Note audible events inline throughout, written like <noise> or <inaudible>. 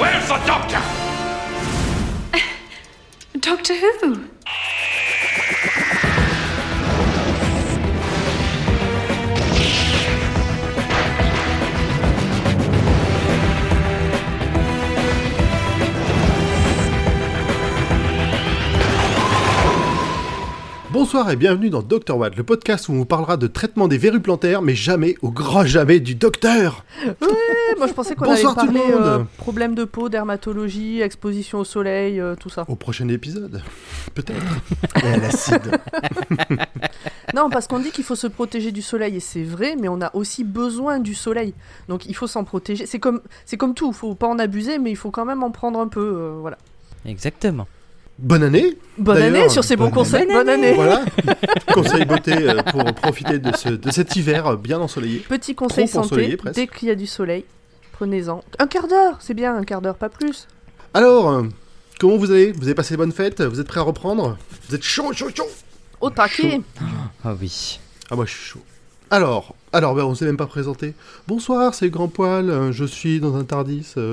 Where's the doctor? Doctor Who? Bonsoir et bienvenue dans Dr Watt, le podcast où on vous parlera de traitement des verrues plantaires, mais jamais, au grand jamais, du docteur Ouais, moi je pensais qu'on allait parler euh, problèmes de peau, dermatologie, exposition au soleil, euh, tout ça. Au prochain épisode, peut-être. <laughs> Et à l'acide. <laughs> Non, parce qu'on dit qu'il faut se protéger du soleil et c'est vrai, mais on a aussi besoin du soleil. Donc il faut s'en protéger. C'est comme, c'est comme tout, faut pas en abuser, mais il faut quand même en prendre un peu. euh, voilà. Exactement. Bonne année Bonne année sur ces bons bonne conseils. année. Bonne année. Voilà, <laughs> conseil beauté euh, pour profiter de, ce- de cet hiver bien ensoleillé. Petit conseil Trop santé. ensoleillé, presque. Dès qu'il y a du soleil, prenez-en un quart d'heure. C'est bien un quart d'heure, pas plus. Alors, euh, comment vous allez? Vous avez passé de bonnes fêtes Vous êtes prêts à reprendre? Vous êtes chaud, chaud, chaud? Au taquet. Ah oui. Ah moi je suis chaud. Alors, alors ben, on s'est même pas présenté. Bonsoir, c'est Grand Poil, euh, je suis dans un Tardis. <laughs>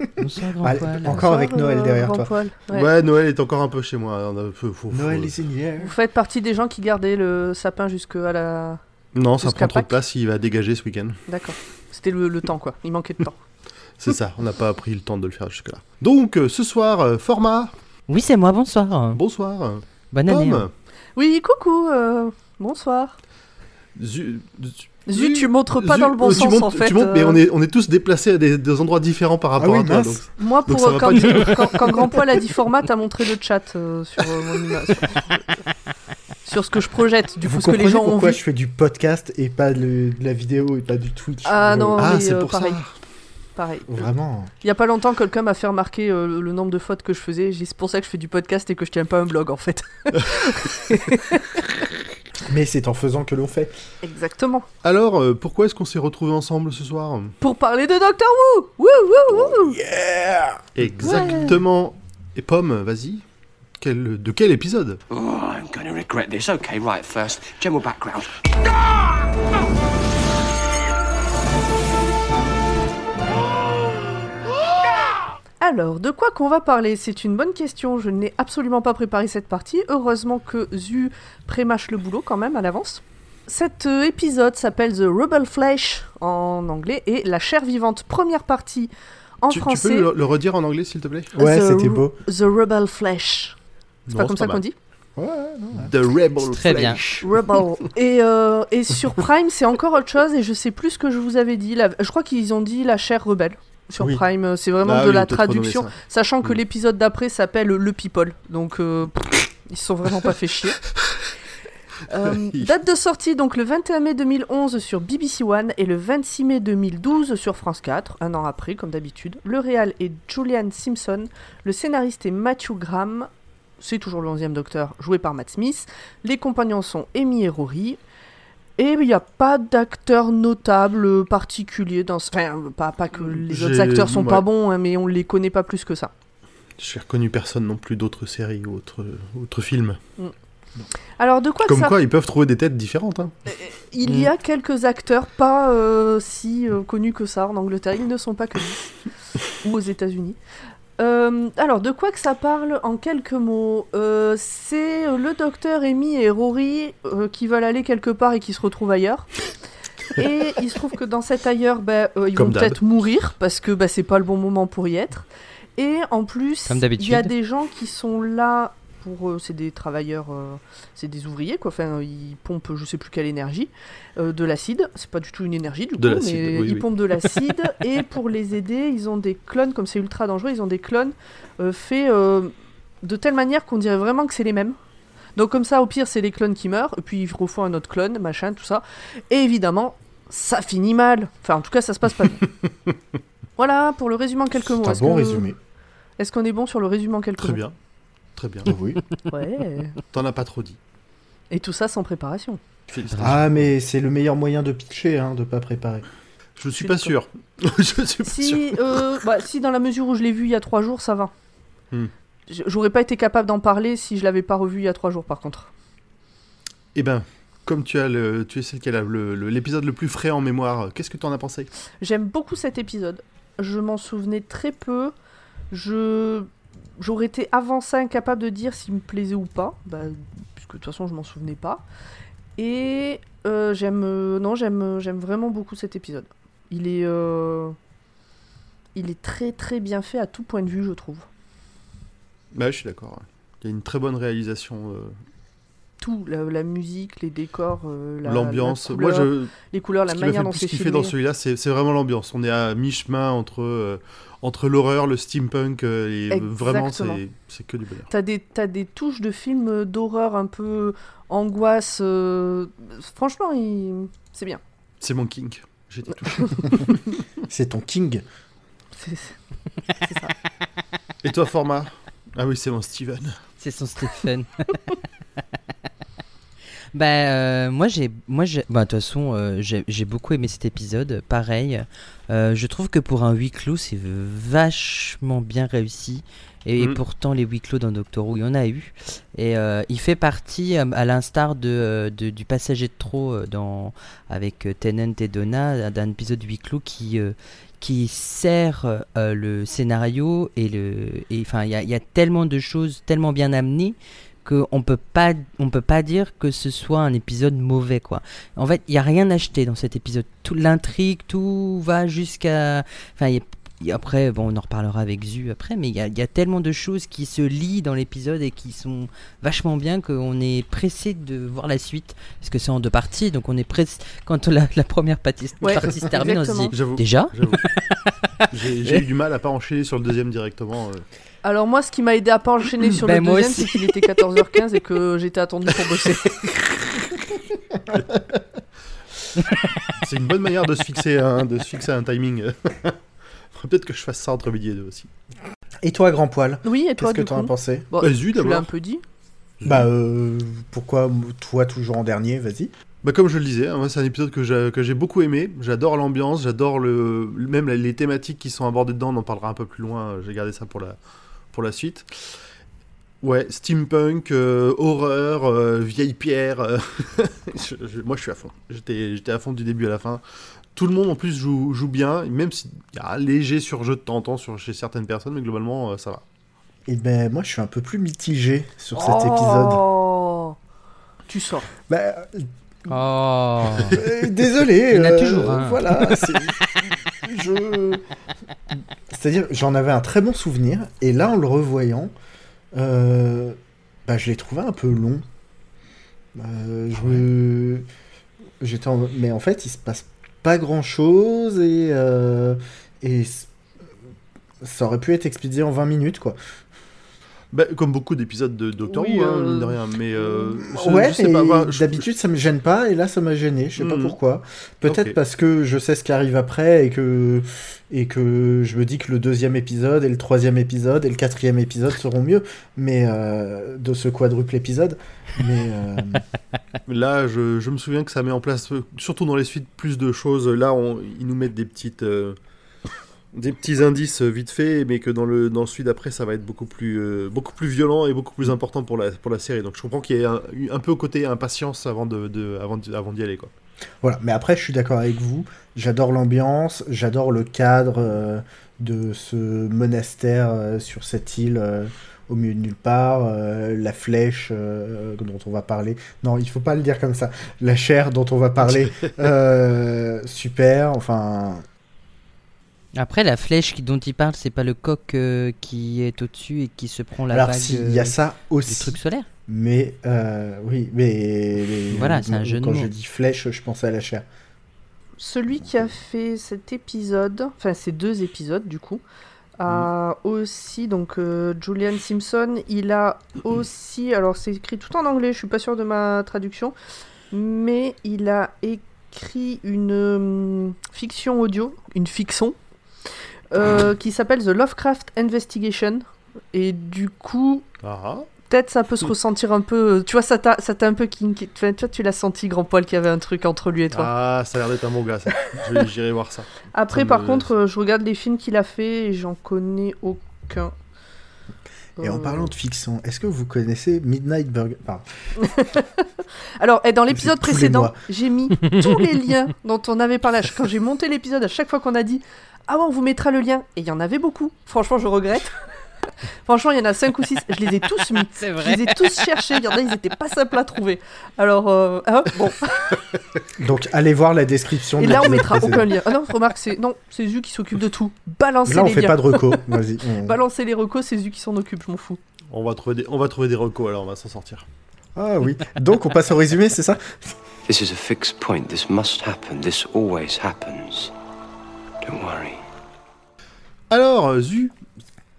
euh. Bonsoir, grand Ah, poil. encore avec Noël derrière toi. poil. Ouais. Ouais. Noël est encore un peu chez moi. on a- faut- faut- faut- Noël is in the air. Vous faites partie des gens qui gardaient le sapin jusqu'à la. Non, ça prend trop de place, il va dégager ce week-end. D'accord. C'était le, le temps, quoi. Il manquait de temps. <laughs> C'est ça, on n'a pas pris le temps de le faire jusque-là. Donc, euh, ce soir, euh, format, Oui, c'est moi, bonsoir. bonsoir. Bonne année. Pomme, hein. Oui, coucou. euh, bonsoir. Zu- zu- Zut, tu montres pas dans le bon euh, tu sens montes- en fait. Tu montes, mais euh, on est, on est tous déplacés à des, des endroits différents par rapport oui, à toi. donc- Moi, pour va quand, Grand Poil a dit format, t'as montré le chat euh, sur euh, mon image. Sur, <laughs> sur ce que je projette, du coup, ce que les gens ont pourquoi vu. je fais du podcast et pas de, de la vidéo et pas du Twitch Ah non, Ah, mais c'est euh, pour pareil. ça. Pareil. Vraiment. Il y a pas longtemps, quelqu'un m'a fait remarquer euh, le, nombre de fautes que je faisais. C'est pour ça que je fais du podcast et que je tiens pas un blog en fait. <laughs> Mais c'est en faisant que l'on fait. Exactement. Alors, euh, pourquoi est-ce qu'on s'est retrouvés ensemble ce soir Pour parler de Doctor Who Wouh, wouh, wouh Exactement. Et Pomme, vas-y. Quel, de quel épisode Oh, I'm gonna regret this. Okay, right, first, general background. Alors, de quoi qu'on va parler? C'est une bonne question. Je n'ai absolument pas préparé cette partie. Heureusement que Zu prémâche le boulot quand même à l'avance. Cet euh, épisode s'appelle The Rebel Flesh en anglais et La chair vivante, première partie en tu, tu français. peux le, le redire en anglais, s'il te plaît? Ouais, The c'était beau. The Rebel Flesh. C'est Non, pas comme ça qu'on mal. dit? Ouais, non. The Rebel Très bien. Flesh. Rebel. <laughs> et, euh, et sur Prime, c'est encore autre chose et je sais plus ce que je vous avais dit. La- Je crois qu'ils ont dit La chair rebelle. Sur Oui. Prime, euh, c'est vraiment Ah de oui, la traduction. Sachant que Mm. l'épisode d'après s'appelle Le People. Donc, euh, ils se sont vraiment pas fait chier. <laughs> Euh, date de sortie donc le 21 mai 2011 sur BBC One et le 26 mai 2012 sur France 4, un an après comme d'habitude. Le réal est Julian Simpson, le scénariste est Matthew Graham, c'est toujours le 11e docteur joué par Matt Smith. Les compagnons sont Amy et Rory. Et il n'y a pas d'acteur notable particulier dans ce... Enfin, pas, pas que les autres acteurs sont ouais. pas bons, hein, mais on les connaît pas plus que ça. J'ai reconnu personne non plus d'autres séries ou autres, autres films. Alors de quoi Comme ça quoi, ils peuvent trouver des têtes différentes. Hein. Il y a quelques acteurs pas euh, si euh, connus que ça en Angleterre, ils ne sont pas connus. <laughs> Ou aux États-Unis. Euh, alors, de quoi que ça parle en quelques mots Euh, C'est le docteur Amy et Rory euh, qui veulent aller quelque part et qui se retrouvent ailleurs. <laughs> Et il se trouve que dans cet ailleurs, bah, euh, ils Comme vont peut-être mourir parce que bah, c'est pas le bon moment pour y être. Et en plus, il y a des gens qui sont là pour. euh, c'est des travailleurs, euh, c'est des ouvriers quoi. Enfin, ils pompent je sais plus quelle énergie, euh, de l'acide. C'est pas du tout une énergie du De coup, mais oui, ils oui. pompent de <laughs> l'acide. et pour les aider, ils ont des clones, comme c'est ultra dangereux, ils ont des clones faits de telle manière qu'on dirait vraiment que c'est les mêmes. Donc comme ça, au pire, c'est les clones qui meurent, et puis ils refont un autre clone, machin, tout ça. Et évidemment, ça finit mal. Enfin, en tout cas, ça se passe pas bien. <laughs> voilà, pour le résumé en quelques mots. C'est un bon que- résumé. Est-ce qu'on est bon sur le résumé en quelques Très mots? bien. Très bien. Oui. <laughs> Ouais. T'en as pas trop dit. Et tout ça sans préparation. Ah, mais c'est le meilleur moyen de pitcher, hein, de pas préparer. Je suis suis pas sûr. <laughs> Je suis pas sûr. Si, euh, bah, si dans la mesure où je l'ai vu il y a trois jours, ça va. Hmm. J'aurais pas été capable d'en parler si je l'avais pas revu il y a trois jours, par contre. Eh ben, comme tu as le, tu es celle qui a le- le- l'épisode le, plus frais en mémoire, qu'est-ce que tu en as pensé? J'aime beaucoup cet épisode. Je m'en souvenais très peu. Je j'aurais été avant ça incapable de dire s'il me plaisait ou pas, bah, puisque de toute façon je m'en souvenais pas. Et euh, j'aime euh, non j'aime j'aime vraiment beaucoup cet épisode. Il est euh, il est très très bien fait à tout point de vue je trouve. Bah, je suis d'accord. Il y a une très bonne réalisation, euh, Tout la, la musique, les décors, euh, la- l'ambiance. la Moi, couleur, je, les couleurs, la ce qui m'a manière fait dont le plus c'est kiffer filmé. dans celui-là, c'est c'est vraiment l'ambiance. On est à mi-chemin entre, euh, entre l'horreur, le steampunk, euh, et euh, vraiment, c'est que du bonheur. T'as des, touches de films d'horreur un peu angoisse. euh, Franchement, il... c'est bien. C'est mon king. J'étais touché. <laughs> C'est ton king. C'est c'est ça. et toi, format? Ah oui, c'est mon Steven. C'est son Stephen. <laughs> bah, euh, moi, j'ai. Moi, j'ai. Bah, de toute façon, euh, j'ai j'ai beaucoup aimé cet épisode. Pareil. Euh, je trouve que pour un huis clos, c'est vachement bien réussi. Et, Mm. pourtant, les huis clos dans Doctor Who, il y en a eu. Et euh, il fait partie, euh, à l'instar de, euh, de- du passager de trop euh, dans, avec euh, Tennant et Donna, d'un épisode huis clos qui, euh, qui sert euh, le scénario. Et le, et, enfin, il y a, il y a tellement de choses tellement bien amenées qu'on peut pas on peut pas dire que ce soit un épisode mauvais quoi. En fait, il y a rien acheté dans cet épisode. Tout l'intrigue, tout va jusqu'à enfin il y a- il y a- après bon on en reparlera avec Zu après mais il y a, il y a tellement de choses qui se lient dans l'épisode et qui sont vachement bien qu'on est pressé de voir la suite parce que c'est en deux parties donc on est pressé quand la, la première partie, Ouais, partie se termine on se dit déjà? J'ai <laughs> eu du mal à pas enchaîner sur le deuxième directement. euh. Alors moi, ce qui m'a aidé à pas enchaîner sur <clears throat> Ben, le deuxième, c'est qu'il était 14h15 et que j'étais attendu pour bosser. <laughs> C'est une bonne manière de se fixer un, de se fixer un timing. <laughs> Faudrait Peut-être que je fasse ça entre midi et deux aussi. Et toi, grand poil Oui, et toi, Qu'est-ce que t'en as pensé? Bon, Vas-y, Tu l'as un peu dit. Bah, euh, pourquoi toi toujours en dernier? Vas-y. Bah comme je le disais, hein, c'est un épisode que j'ai que j'ai beaucoup aimé. J'adore l'ambiance, j'adore le même les thématiques qui sont abordées dedans. On en parlera un peu plus loin. J'ai gardé ça pour la pour la suite. Ouais, steampunk, euh, horreur, euh, vieille pierre. euh, <laughs> je- je- moi je suis à fond. J'étais j'étais à fond du début à la fin. Tout le monde en plus joue, joue bien, même s'il y a un léger surjeu de temps en temps sur, chez certaines personnes, mais globalement euh, ça va. Et ben, moi, je suis un peu plus mitigé sur cet épisode. Oh Tu sors. Bah, oh Euh, désolé. Il y en a euh, toujours. Voilà. <laughs> C'est-à-dire, j'en avais un très bon souvenir, et là, en le revoyant, euh, bah, je l'ai trouvé un peu long. Euh, je J'étais en- Mais en fait, il se passe pas grand-chose, et, euh, et ça aurait pu être expédié en 20 minutes, quoi. Bah, comme beaucoup d'épisodes de Doctor Oui, Who, hein, euh, mine de rien. Mais euh, ouais, je sais mais pas, bah, je- d'habitude ça me gêne pas et là ça m'a gêné, je sais pas Mhm. pourquoi. Peut-être parce que je sais ce qui arrive après et que et que je me dis que le deuxième épisode et le troisième épisode et le quatrième épisode seront mieux, mais euh, de ce quadruple épisode. Mais euh, <laughs> Là, je, je me souviens que ça met en place, surtout dans les suites, plus de choses. Là, on, ils nous mettent des petites, euh, des petits indices euh, vite fait, mais que dans le dans le suite après, ça va être beaucoup plus, euh, beaucoup plus violent et beaucoup plus important pour la pour la série. Donc, je comprends qu'il y ait un, un peu côté impatience avant de, de- avant d'y aller, quoi. voilà. Mais après, je suis d'accord avec vous. J'adore l'ambiance, j'adore le cadre euh, de ce monastère euh, sur cette île. au milieu de nulle part, euh, la flèche euh, dont on va parler. Non, il faut pas le dire comme ça. La chair dont on va parler, <laughs> euh, super. Enfin, Après, la flèche dont il parle, c'est pas le coq euh, qui est au-dessus et qui se prend la alors si, euh, il y a ça du aussi. truc solaire. Mais euh, oui, mais Voilà, c'est un jeu de quand je dis flèche, je pense à la chair. Celui qui a fait cet épisode, enfin ces deux épisodes du coup, a aussi donc euh, Julian Simpson. Il a aussi, alors c'est écrit tout en anglais, je suis pas sûre de ma traduction, mais il a écrit une fiction audio, une fiction, euh, qui s'appelle The Lovecraft Investigation. Et du coup, Ah, peut-être ça peut se ressentir un peu. Tu vois, ça t'a un peu kinky. Enfin, tu vois, tu l'as senti, grand poil, qu'il y avait un truc entre lui et toi. ah, ça a l'air d'être un bon gars, ça. J'irai voir ça. Après, Ça par me- contre, euh, je regarde les films qu'il a fait et j'en connais aucun. Et en parlant de fiction, est-ce que vous connaissez Midnight Burger? Pardon. <laughs> Alors, et dans l'épisode précédent, j'ai mis <laughs> tous les liens dont on avait parlé. Quand j'ai monté l'épisode, à chaque fois qu'on a dit Ah ouais, on vous mettra le lien, et il y en avait beaucoup. Franchement, je regrette. Franchement, il y en a 5 ou 6. Je les ai tous mis. <laughs> C'est Je les ai tous cherchés. Il y en a, ils étaient pas simples à trouver. Alors, euh, hein, bon. <laughs> Donc allez voir la description. Et de là, on mettra aucun lien. Ah non, remarque, c'est non, c'est Zu qui s'occupe de tout. Balancez Là, on les fait liens. pas de reco. <laughs> Vas-y. on- Balancez les recos, c'est Zu qui s'en occupe, je m'en fous. On va trouver des, on va trouver des recos alors, on va s'en sortir. Ah oui. Donc on passe au résumé, c'est ça? This is a fixed point. This must happen. This always happens. Don't worry. Alors, Zu,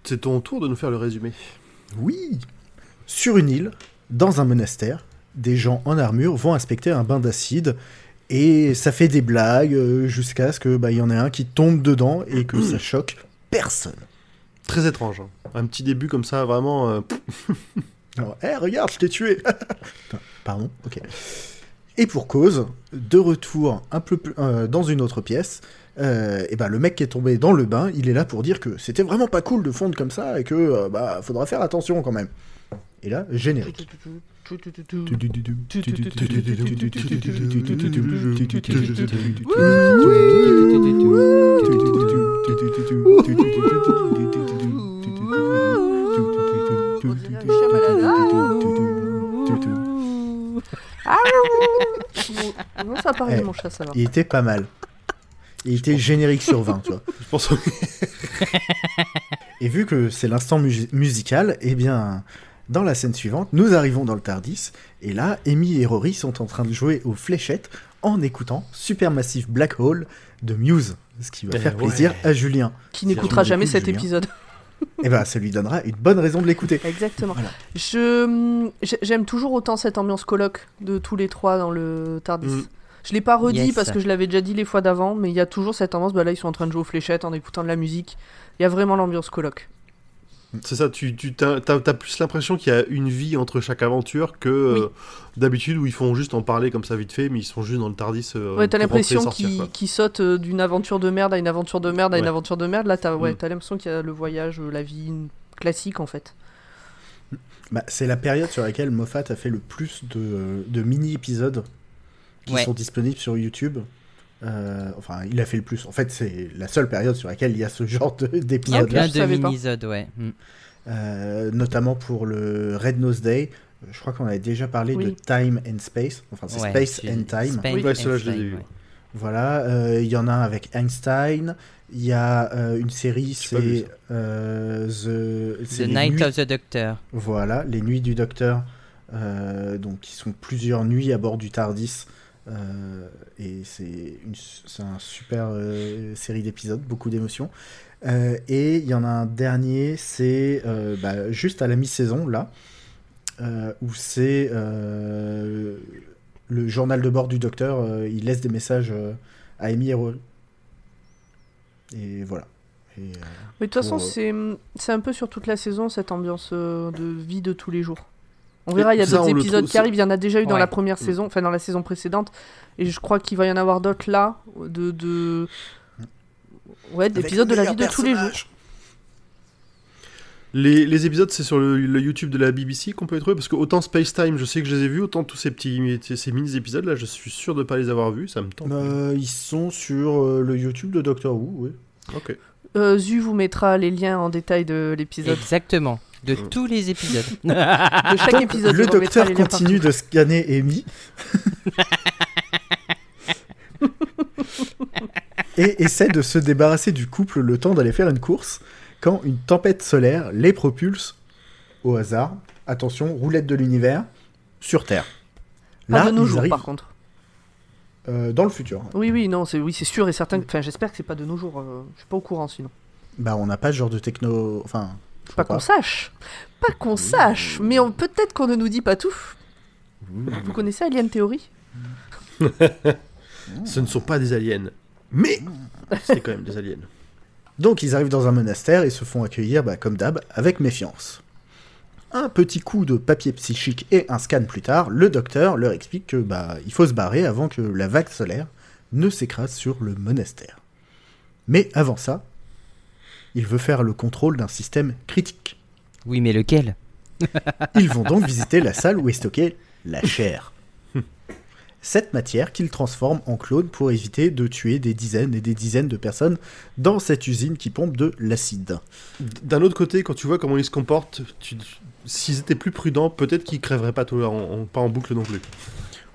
c'est ton tour de nous faire le résumé. Oui. Sur une île, dans un monastère, des gens en armure vont inspecter un bain d'acide et ça fait des blagues euh, jusqu'à ce que bah, y en ait un qui tombe dedans et que ça choque personne. Très étrange. hein. Un petit début comme ça, vraiment. euh, <laughs> Alors, Eh, regarde, je t'ai tué <laughs> Pardon, ok. Et pour cause, de retour un peu plus, euh, dans une autre pièce, euh, et ben le mec qui est tombé dans le bain, il est là pour dire que c'était vraiment pas cool de fondre comme ça et que euh, bah faudra faire attention quand même. Et là, générique. Non, ça paraît mon chat, ça va. Il était pas mal. Il était générique sur 20, tu vois. <laughs> je pense <laughs> Et vu que c'est l'instant mu- musical, eh bien, dans la scène suivante, nous arrivons dans le Tardis, et là, Amy et Rory sont en train de jouer aux fléchettes en écoutant Supermassive Black Hole de Muse, ce qui va Eh faire ouais. plaisir à Julien. Qui n'écoutera jamais cet Julien. épisode. <laughs> Et ben, ça lui donnera une bonne raison de l'écouter. Exactement. Voilà. Je j'ai- j'aime toujours autant cette ambiance colloque de tous les trois dans le Tardis. Mm. Je l'ai pas redit Yes. parce que je l'avais déjà dit les fois d'avant, mais il y a toujours cette ambiance. Bah là, ils sont en train de jouer aux fléchettes en écoutant de la musique. Il y a vraiment l'ambiance colloque. C'est ça, tu, tu t'as plus l'impression qu'il y a une vie entre chaque aventure que euh, d'habitude où ils font juste en parler comme ça vite fait, mais ils sont juste dans le Tardis. euh, ouais, t'as l'impression qu'ils qu'ils sautent euh, d'une aventure de merde à une aventure de merde à une aventure de merde. Là, t'as ouais, Mm. t'as l'impression qu'il y a le voyage, euh, la vie classique en fait. Bah, c'est la période sur laquelle Moffat a fait le plus de, de mini-épisodes qui Ouais. sont disponibles sur YouTube. Euh, enfin, il a fait le plus. En fait, c'est la seule période sur laquelle il y a ce <laughs> genre de- Ah, d'épisodes. ok. Plein de mini-zodes, ouais. Mm. Euh, notamment pour le Red Nose Day. Euh, Je crois qu'on avait déjà parlé Oui. de Time and Space. Enfin, c'est Ouais, Space and Time. Oui, and ceux-là, je les ai Time, vus. ouais. Voilà, euh, il y en a un avec Einstein. Il y a euh, une série, c'est euh, The, Night nuits- of the Doctor. Voilà, les nuits du Docteur. donc, qui sont plusieurs nuits à bord du Tardis. Euh, et c'est une, c'est un super euh, série d'épisodes, beaucoup d'émotions. Euh, et il y en a un dernier, c'est bah, juste à la mi-saison, là, où c'est le journal de bord du Docteur. il laisse des messages à Amy et Rory. Et voilà. Et, Mais de toute façon, c'est c'est un peu sur toute la saison cette ambiance de vie de tous les jours. On verra, il y a d'autres épisodes qui arrivent. Il y en a déjà eu dans Ouais. la première saison, enfin dans la saison précédente. Et je crois qu'il va y en avoir d'autres là, de, de... ouais, d'épisodes de la vie de tous les jours. Les, les épisodes, c'est sur le, le YouTube de la BBC qu'on peut les trouver parce que autant Space Time, je sais que je les ai vus, autant tous ces petits ces mini épisodes là, je suis sûr de pas les avoir vus, ça me tente. Euh, ils sont sur euh, le YouTube de Doctor Who, oui. Ok. Euh, Zu vous mettra les liens en détail de l'épisode. Exactement. De Mm. tous les épisodes. <laughs> De chaque épisode. le docteur continue de scanner Amy. <laughs> et essaie de se débarrasser du couple le temps d'aller faire une course quand une tempête solaire les propulse au hasard. Attention, roulette de l'univers sur Terre. Pas de nos jours, arrivent par contre. euh, dans le futur. Oui, oui, non, c'est oui, c'est sûr et certain. Enfin, j'espère que c'est pas de nos jours. euh, je suis pas au courant sinon. Bah, on n'a pas ce genre de techno. Enfin, Pas qu'on sache. Pas qu'on sache. Mais on- peut-être qu'on ne nous dit pas tout. Vous connaissez Alien Theory? <laughs> Ce ne sont pas des aliens, mais c'est quand même des aliens. Donc ils arrivent dans un monastère et se font accueillir, bah, comme d'hab, avec méfiance. Un petit coup de papier psychique et un scan plus tard, le docteur leur explique que bah, il faut se barrer avant que la vague solaire ne s'écrase sur le monastère. Mais avant ça, il veut faire le contrôle d'un système critique. Oui, mais lequel? Ils vont donc visiter la salle où est stockée la chair. Cette matière qu'ils transforment en clone pour éviter de tuer des dizaines et des dizaines de personnes dans cette usine qui pompe de l'acide. D'un autre côté, quand tu vois comment ils se comportent, tu- s'ils étaient plus prudents, peut-être qu'ils crèveraient pas, tout, en, en- pas en boucle non plus.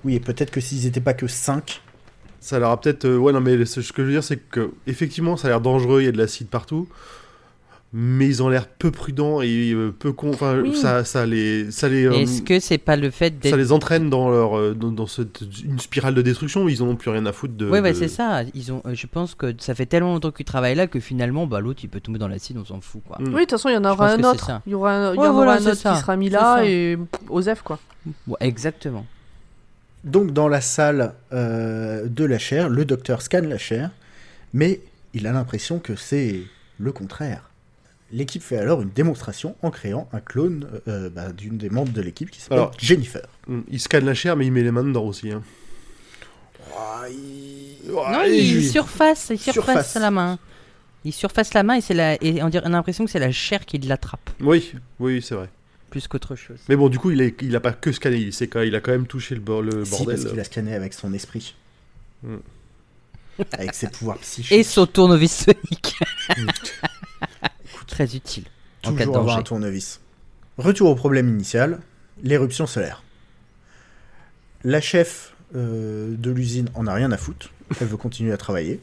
Oui, et peut-être que s'ils n'étaient pas que 5, Ça leur a peut-être. euh, ouais, non, mais ce que je veux dire, c'est que effectivement, ça a l'air dangereux, il y a de l'acide partout. Mais ils ont l'air peu prudents et euh, peu con. Enfin, Oui. ça, ça les, ça les, euh, Est-ce que c'est pas le fait ça d'être. les entraîne dans leur, euh, dans, dans cette, une spirale de destruction. Ils en ont plus rien à foutre de. Ouais, ouais, de- c'est ça. Ils ont, euh, je pense que ça fait tellement longtemps qu'ils travaillent là que finalement, bah, l'autre il peut tomber dans l'acide, on s'en fout quoi. Mm. Oui, de toute façon, il y en aura un autre. ça. Il y aura un, il y Ouais, en voilà, aura un autre ça. qui sera mis là ça. et Osef quoi. Ouais, exactement. Donc dans la salle euh, de la chair, le docteur scanne la chair, mais il a l'impression que c'est le contraire. L'équipe fait alors une démonstration en créant un clone euh, bah, d'une des membres de l'équipe qui s'appelle Alors- Jennifer. Mm. Il scanne la chair, mais il met les mains dedans aussi. hein. non, il surface, il surface Surface. la main. Il surface la main et c'est la, et on, dirait, on a l'impression que c'est la chair qui l'attrape Oui, oui, c'est vrai. Plus qu'autre chose. Mais bon, du coup, il, est, il a pas que scanné, il, sait quand il a quand même touché le, bor- le Si, bordel. parce qu'il a scanné avec son esprit. Mm. avec ses pouvoirs psychiques. Et son tournevis sonique. <laughs> Très utile. en cas de Toujours avoir un tournevis. Retour au problème initial, l'éruption solaire. La chef euh, de l'usine en a rien à foutre. Elle veut continuer à travailler.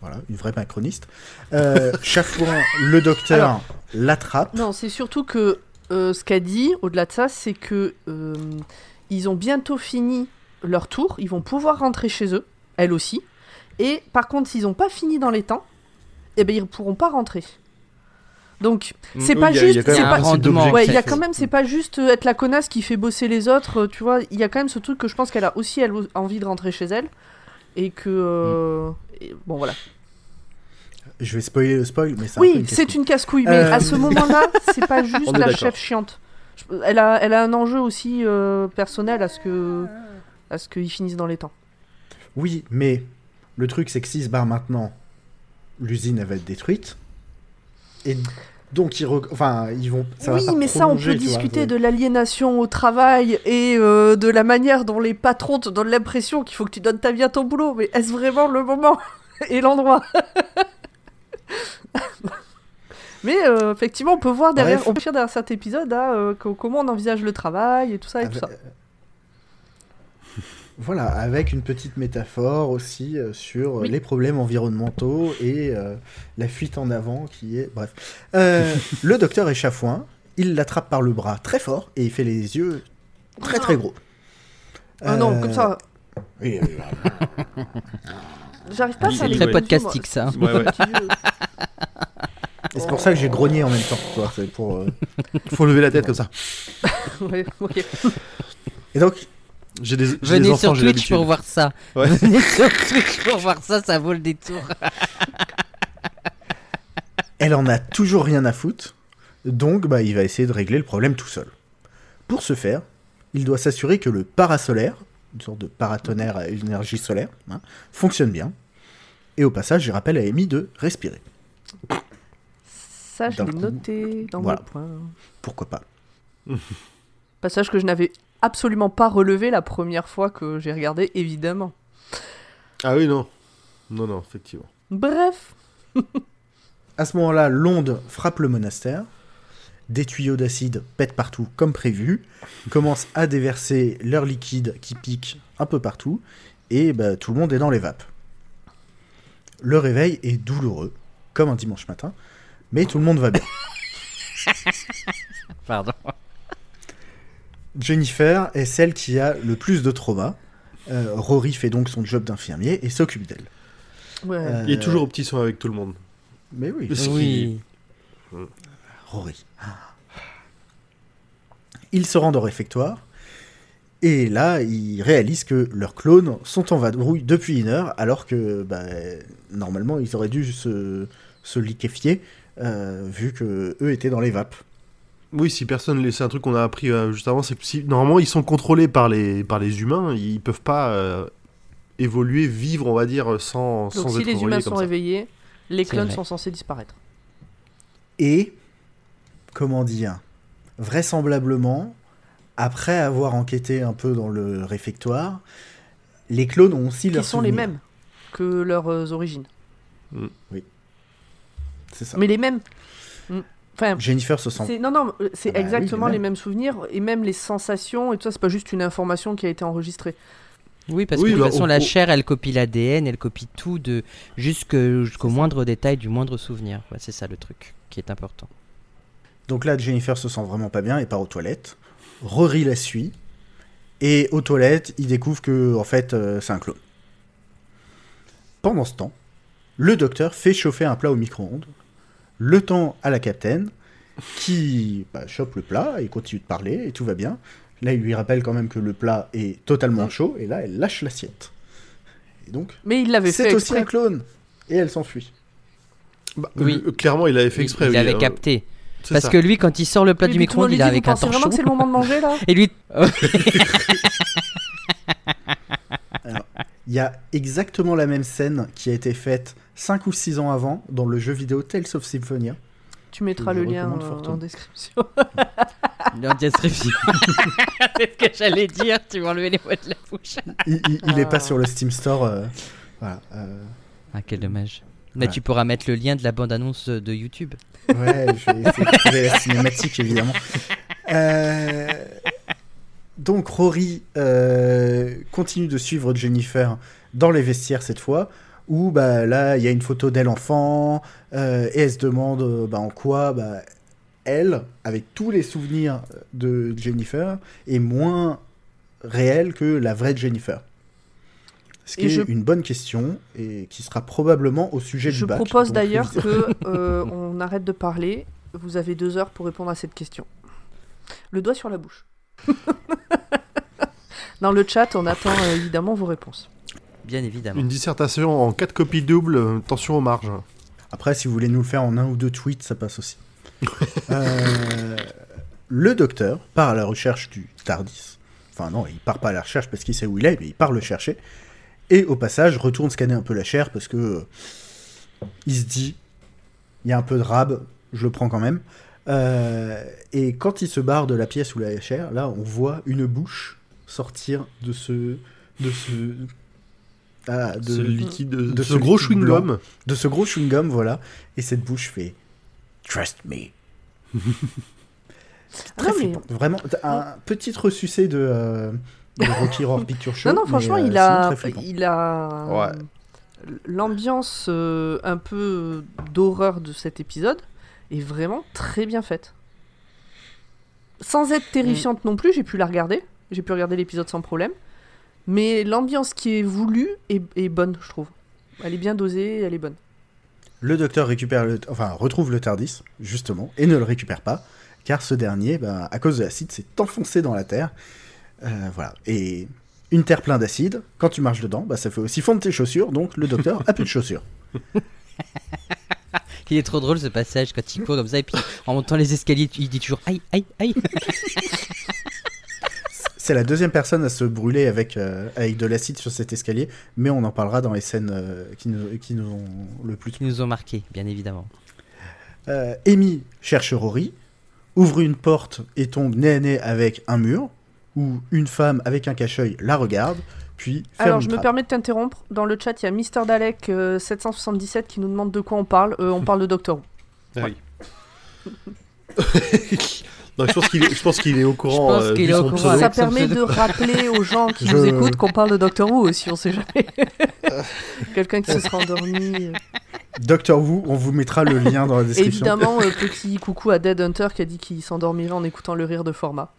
Voilà, une vraie macroniste. Euh, Chafouin, le docteur, l'attrape. Non, c'est surtout que euh, ce qu'a dit, au-delà de ça, c'est que euh, ils ont bientôt fini leur tour, ils vont pouvoir rentrer chez eux, elle aussi. Et par contre, s'ils n'ont pas fini dans les temps, eh ben ils pourront pas rentrer. Donc c'est Mm, pas y a- juste, c'est pas, ouais, il y a quand même, c'est pas juste euh, être la connasse qui fait bosser les autres, tu vois. Il y a quand même ce truc que je pense qu'elle a aussi elle envie de rentrer chez elle et que euh, et- bon voilà. Je vais spoiler le spoil, mais peu Oui, c'est une casse-couille, mais Euh, à ce moment-là, <laughs> c'est pas juste la chef chiante. Elle a, elle a un enjeu aussi euh, personnel à ce que, à ce qu'ils finissent dans les temps. Oui, mais le truc, c'est que s'ils se barrent maintenant, l'usine, elle va être détruite. Et donc, ils, rec- enfin, ils vont. Ça oui, mais ça, on peut vois, discuter de l'aliénation au travail et euh, de la manière dont les patrons te donnent l'impression qu'il faut que tu donnes ta vie à ton boulot. Mais est-ce vraiment le moment <laughs> et l'endroit? <laughs> Mais euh, effectivement, on peut voir derrière, Bref. on peut voir derrière cet épisode hein, euh, co- comment on envisage le travail et tout ça et tout ça. Voilà, avec une petite métaphore aussi euh, sur euh, Oui. les problèmes environnementaux et euh, la fuite en avant qui est... Bref. Euh, le docteur est chafouin, il l'attrape par le bras très fort et il fait les yeux très très gros. Ah non, Euh, comme ça, oui, oui, oui. <laughs> j'arrive pas à C'est faire les Très podcastique ça. Ouais, ouais. <laughs> Et c'est pour ça que j'ai grogné en même temps. c'est pour, euh, Faut lever la tête comme ça. <laughs> Ouais, ok. Et donc, J'ai des, j'ai des Venez enfants, sur j'ai Twitch l'habitude. pour voir ça. Ouais. <laughs> Venez sur Twitch pour voir ça, ça vaut le détour. elle en a toujours rien à foutre. Donc, bah, il va essayer de régler le problème tout seul. Pour ce faire, il doit s'assurer que le parasolaire, une sorte de paratonnerre à énergie solaire, hein, fonctionne bien. Et au passage, je rappelle à Amy de respirer. Ça, je l'ai noté dans voilà. mes points. Pourquoi pas <laughs> Passage que je n'avais absolument pas relevé la première fois que j'ai regardé, évidemment. Ah oui, non. Non, non, effectivement. Bref. <laughs> À ce moment-là, l'onde frappe le monastère. Des tuyaux d'acide pètent partout comme prévu, commencent à déverser leur liquide qui pique un peu partout, et bah, tout le monde est dans les vapes. Le réveil est douloureux, comme un dimanche matin, mais tout le monde va bien. <laughs> Pardon. Jennifer est celle qui a le plus de trauma. Euh, Rory fait donc son job d'infirmier et s'occupe d'elle. Ouais. Euh, Il est toujours au petit soin avec tout le monde. Mais oui, Oui. Rory. Ils se rendent au réfectoire. Et là, ils réalisent que leurs clones sont en vadrouille depuis une heure, alors que bah, normalement, ils auraient dû se, se liquéfier, euh, vu que eux étaient dans les vapes. Oui, si personne, c'est un truc qu'on a appris euh, juste avant, c'est que si, normalement ils sont contrôlés par les, par les humains, ils peuvent pas euh, évoluer, vivre, on va dire, sans, sans Donc si être les humains sont ça. réveillés, les clones sont censés disparaître. Et, comment dire, vraisemblablement, après avoir enquêté un peu dans le réfectoire, les clones ont aussi Qui leurs sont les mêmes que leurs euh, origines. C'est ça. Mais les mêmes. Mm. Enfin, Jennifer se sent. c'est non non, euh, c'est Ah bah oui, exactement les les mêmes. mêmes souvenirs et même les sensations et tout ça. C'est pas juste une information qui a été enregistrée. Oui, parce Oui, que de bah, toute façon, au- la chair, elle copie l'ADN, elle copie tout de jusque- jusqu'au moindre détail du moindre souvenir. Ouais, c'est ça le truc qui est important. Donc là, Jennifer se sent vraiment pas bien et part aux toilettes. Rory la suit. Et aux toilettes, il découvre que, en fait, euh, c'est un clone. Pendant ce temps, le docteur fait chauffer un plat au micro-ondes. Le temps à la capitaine, qui bah, chope le plat et continue de parler, et tout va bien. Là, il lui rappelle quand même que le plat est totalement chaud, et là, elle lâche l'assiette. Et donc, Mais il l'avait fait c'est aussi exprès. un clone. Et elle s'enfuit. Bah, Oui. le- clairement, il avait fait exprès. il oui, avait euh, capté. Parce ça. que lui, quand il sort le plat du micro-ondes, il est avec un pensez vraiment torchon. que c'est le moment de manger là <laughs> Et lui, <laughs> Il y a exactement la même scène qui a été faite 5 ou 6 ans avant dans le jeu vidéo Tales of Symphonia. Tu mettras le lien euh, fortement. en description. <laughs> Non, diastripsie. c'est ce que j'allais dire, tu m'as enlevé les mots de la bouche. Il, il- il est Ah. pas sur le Steam Store. euh, voilà, euh, Ah, quel dommage. Mais Ouais. tu pourras mettre le lien de la bande-annonce de YouTube. ouais, je vais essayer la cinématique <laughs> évidemment. Euh, donc Rory euh, continue de suivre Jennifer dans les vestiaires cette fois. Où bah, là, il y a une photo d'elle enfant, euh, et elle se demande bah, en quoi bah, elle, avec tous les souvenirs de Jennifer, est moins réelle que la vraie Jennifer. Ce qui Et est je- une bonne question et qui sera probablement au sujet Je du bac. propose donc d'ailleurs que euh, on arrête de parler. Vous avez deux heures pour répondre à cette question. Le doigt sur la bouche. <laughs> Dans le chat, on attend euh, évidemment vos réponses. Bien évidemment. Une dissertation en 4 copies doubles, euh, tension aux marges. Après, si vous voulez nous le faire en un ou deux tweets, ça passe aussi. Euh, le docteur part à la recherche du Tardis. Enfin non, il part pas à la recherche parce qu'il sait où il est, mais il part le chercher. Et au passage, retourne scanner un peu la chair parce que euh, il se dit, il y a un peu de rab, je le prends quand même. Euh, et quand il se barre de la pièce où la chair, là, on voit une bouche sortir de ce, de ce, ah, de, ce liquide, de, de ce ce gros liquide chewing-gum. de ce gros chewing-gum, voilà. Et cette bouche fait Trust me. <laughs> Très Non, mais-. Vraiment, un petit ressucé de, euh, Rocky Horror Picture Show. Non, non, franchement, euh, il a, il a Ouais. l'ambiance euh, un peu d'horreur de cet épisode est vraiment très bien faite. Sans être terrifiante non plus, j'ai pu la regarder. J'ai pu regarder l'épisode sans problème. Mais l'ambiance qui est voulue est, est bonne, je trouve. Elle est bien dosée, elle est bonne. Le docteur récupère le, enfin, retrouve le Tardis, justement, et ne le récupère pas, car ce dernier, ben, à cause de l'acide, s'est enfoncé dans la terre. Euh, voilà. Et une terre pleine d'acide, quand tu marches dedans, bah, ça fait aussi fondre tes chaussures, donc le docteur a plus de chaussures. <laughs> Il est trop drôle ce passage quand il court comme ça et puis en montant les escaliers, il dit toujours aïe aïe aïe. <laughs> C'est la deuxième personne à se brûler avec, euh, avec de l'acide sur cet escalier, mais on en parlera dans les scènes euh, qui, nous, qui nous ont le plus Qui nous ont marqué, bien évidemment. Euh, Amy cherche Rory, ouvre une porte et tombe nez à nez avec un mur, où une femme avec un cache-œil la regarde, puis ferme Alors, je me permets de t'interrompre. Dans le chat, il y a Mister Dalek euh, 777 qui nous demande de quoi on parle. Euh, on <laughs> parle de Doctor Who. Ah oui. <laughs> Non, je pense qu'il est, je pense qu'il est au courant. pense euh, qu'il est au courant Ça permet de rappeler aux gens qui <laughs> Je- nous écoutent qu'on parle de Doctor Who aussi, on sait jamais. Quelqu'un qui se sera endormi. Doctor Who, on vous mettra le lien dans la description. Évidemment, euh, petit coucou à Dead Hunter qui a dit qu'il s'endormirait en écoutant le rire de format.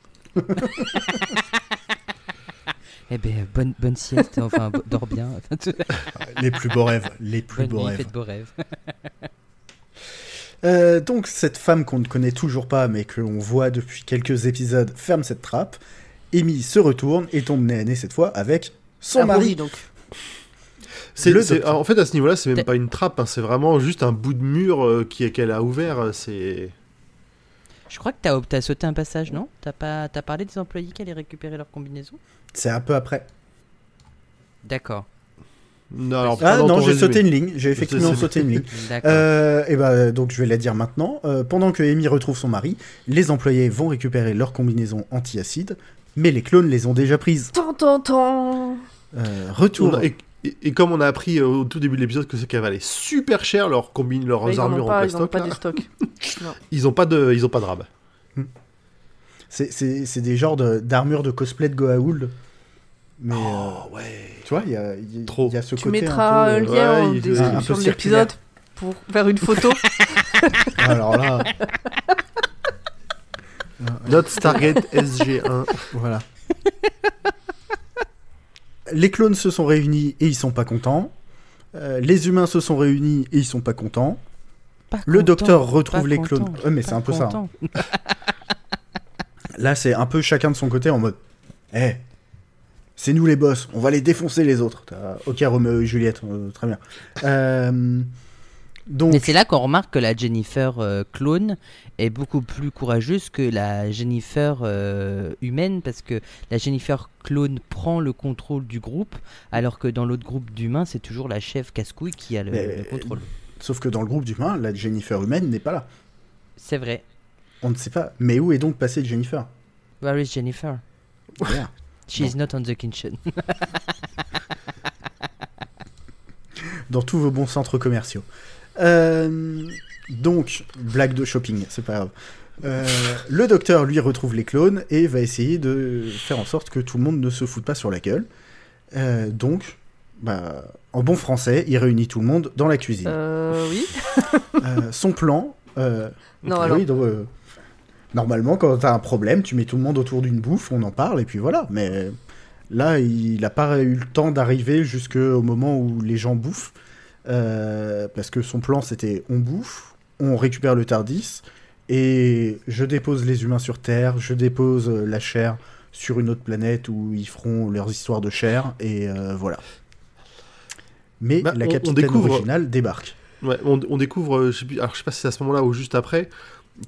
Eh ben bonne bonne sieste, enfin dors bien. <laughs> Les plus beaux rêves, les plus Bonne beaux nuit, rêves. faites beaux rêves. <laughs> Euh, donc cette femme qu'on ne connaît toujours pas, mais qu'on voit depuis quelques épisodes, ferme cette trappe. Amy se retourne et tombe nez à nez cette fois avec son Ah, mari. Donc. C'est- Le c'est- en fait, à ce niveau-là, c'est même T'es- pas une trappe, hein, c'est vraiment juste un bout de mur euh, qui qu'elle a ouvert. euh, C'est Je crois que t'as as sauté un passage, non? T'as pas t'as parlé des employés qui allaient récupérer leur combinaison? C'est un peu après. D'accord. Non, alors, Ah non, j'ai sauté une ligne. J'ai effectivement sauté une ligne. D'accord. Euh, et ben donc je vais la dire maintenant. Euh, pendant que Amy retrouve son mari, les employés vont récupérer leur combinaison anti-acide, mais les clones les ont déjà prises. Tant, tant, tant. Euh, retour. et, et- et comme on a appris euh, au tout début de l'épisode que c'est qu'elles valaient super cher leurs combines, leurs Mais ils en ont armures en pas, ils en ont plastoc, pas du stock. <laughs> Non. ils ont pas de, ils ont pas de rab. C'est- C'est des genres de- d'armures de, cosplay de Goa'uld. Mais euh, ouais. tu vois, il y a, y Trop. y a ce Tu côté mettras un un peu, euh, lien ouais, en description un de l'épisode pour faire une photo. <laughs> Alors là, Notre Stargate SG1. voilà. Les clones se sont réunis et ils sont pas contents. Euh, les humains se sont réunis et ils sont pas contents. Pas Le content, docteur retrouve les content, clones. Ouais, mais c'est un peu ça, hein. <laughs> Là, c'est un peu chacun de son côté en mode Eh, c'est nous les boss, on va les défoncer les autres. Ok, Roméo et Juliette, euh, très bien. Euh, donc, Mais c'est là qu'on remarque que la Jennifer euh, clone est beaucoup plus courageuse que la Jennifer euh, humaine parce que la Jennifer clone prend le contrôle du groupe alors que dans l'autre groupe d'humains c'est toujours la chef casse-couille qui a le, Mais- le contrôle. sauf que dans le groupe d'humains, la Jennifer humaine n'est pas là. C'est vrai. On ne sait pas. Mais où est donc passée Jennifer? Where is Jennifer? Voilà. <laughs> She is not on the kitchen. Dans tous vos bons centres commerciaux. Euh, donc, blague de shopping, c'est pas grave. Euh, le docteur, lui, retrouve les clones et va essayer de faire en sorte que tout le monde ne se foute pas sur la gueule. Euh, donc, bah, en bon français, il réunit tout le monde dans la cuisine. Euh, oui. Son plan. Non, oui, alors. donc, normalement, quand t'as un problème, tu mets tout le monde autour d'une bouffe, on en parle, et puis voilà. Mais là, il n'a pas eu le temps d'arriver jusqu'au moment où les gens bouffent. Euh, parce que son plan, c'était on bouffe, on récupère le Tardis, et je dépose les humains sur Terre, je dépose euh, la chair sur une autre planète où ils feront leurs histoires de chair, et euh, voilà. Mais Bah, la on- on capitaine découvre- originale débarque. Ouais, on, on découvre, je sais plus, alors je sais pas si c'est à ce moment-là ou juste après,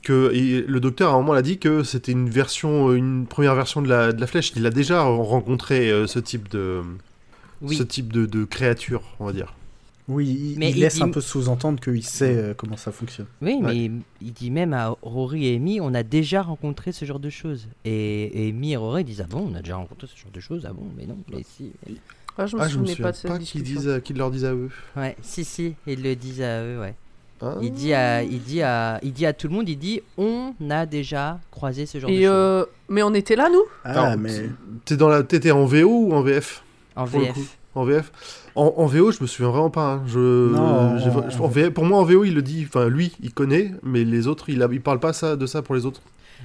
que et le docteur à un moment l'a dit que c'était une version, une première version de la, de la flèche. Il a déjà rencontré euh, ce type de, Oui. ce type de, de créature, on va dire. Oui, il, Mais il il laisse dit- un peu sous-entendre qu'il sait euh, comment ça fonctionne. Oui, Ouais. mais il dit même à Rory et Amy, on a déjà rencontré ce genre de choses. Et, et Amy et Rory disent, ah bon, on a déjà rencontré ce genre de choses, ah bon, mais non, mais si. mais- Ah, je me Ah, je me souvenais souviens pas de cette pas qu'ils euh, qu'ils leur disent à eux. Ouais, si, si, ils le disent à eux, ouais. Hein Il dit à, il dit à, il dit à tout le monde, il dit, on a déjà croisé ce genre de choses. euh, mais on était là, nous? Ah, mais T'es dans la, t'étais en VO ou en VF en VF. En VF. En, en VO, je me souviens vraiment pas. hein. Je, Non, j'ai- en- je- en VF pour moi, en VO, il le dit. Enfin, lui, il connaît, mais les autres, il, a, il parle pas ça, de ça pour les autres.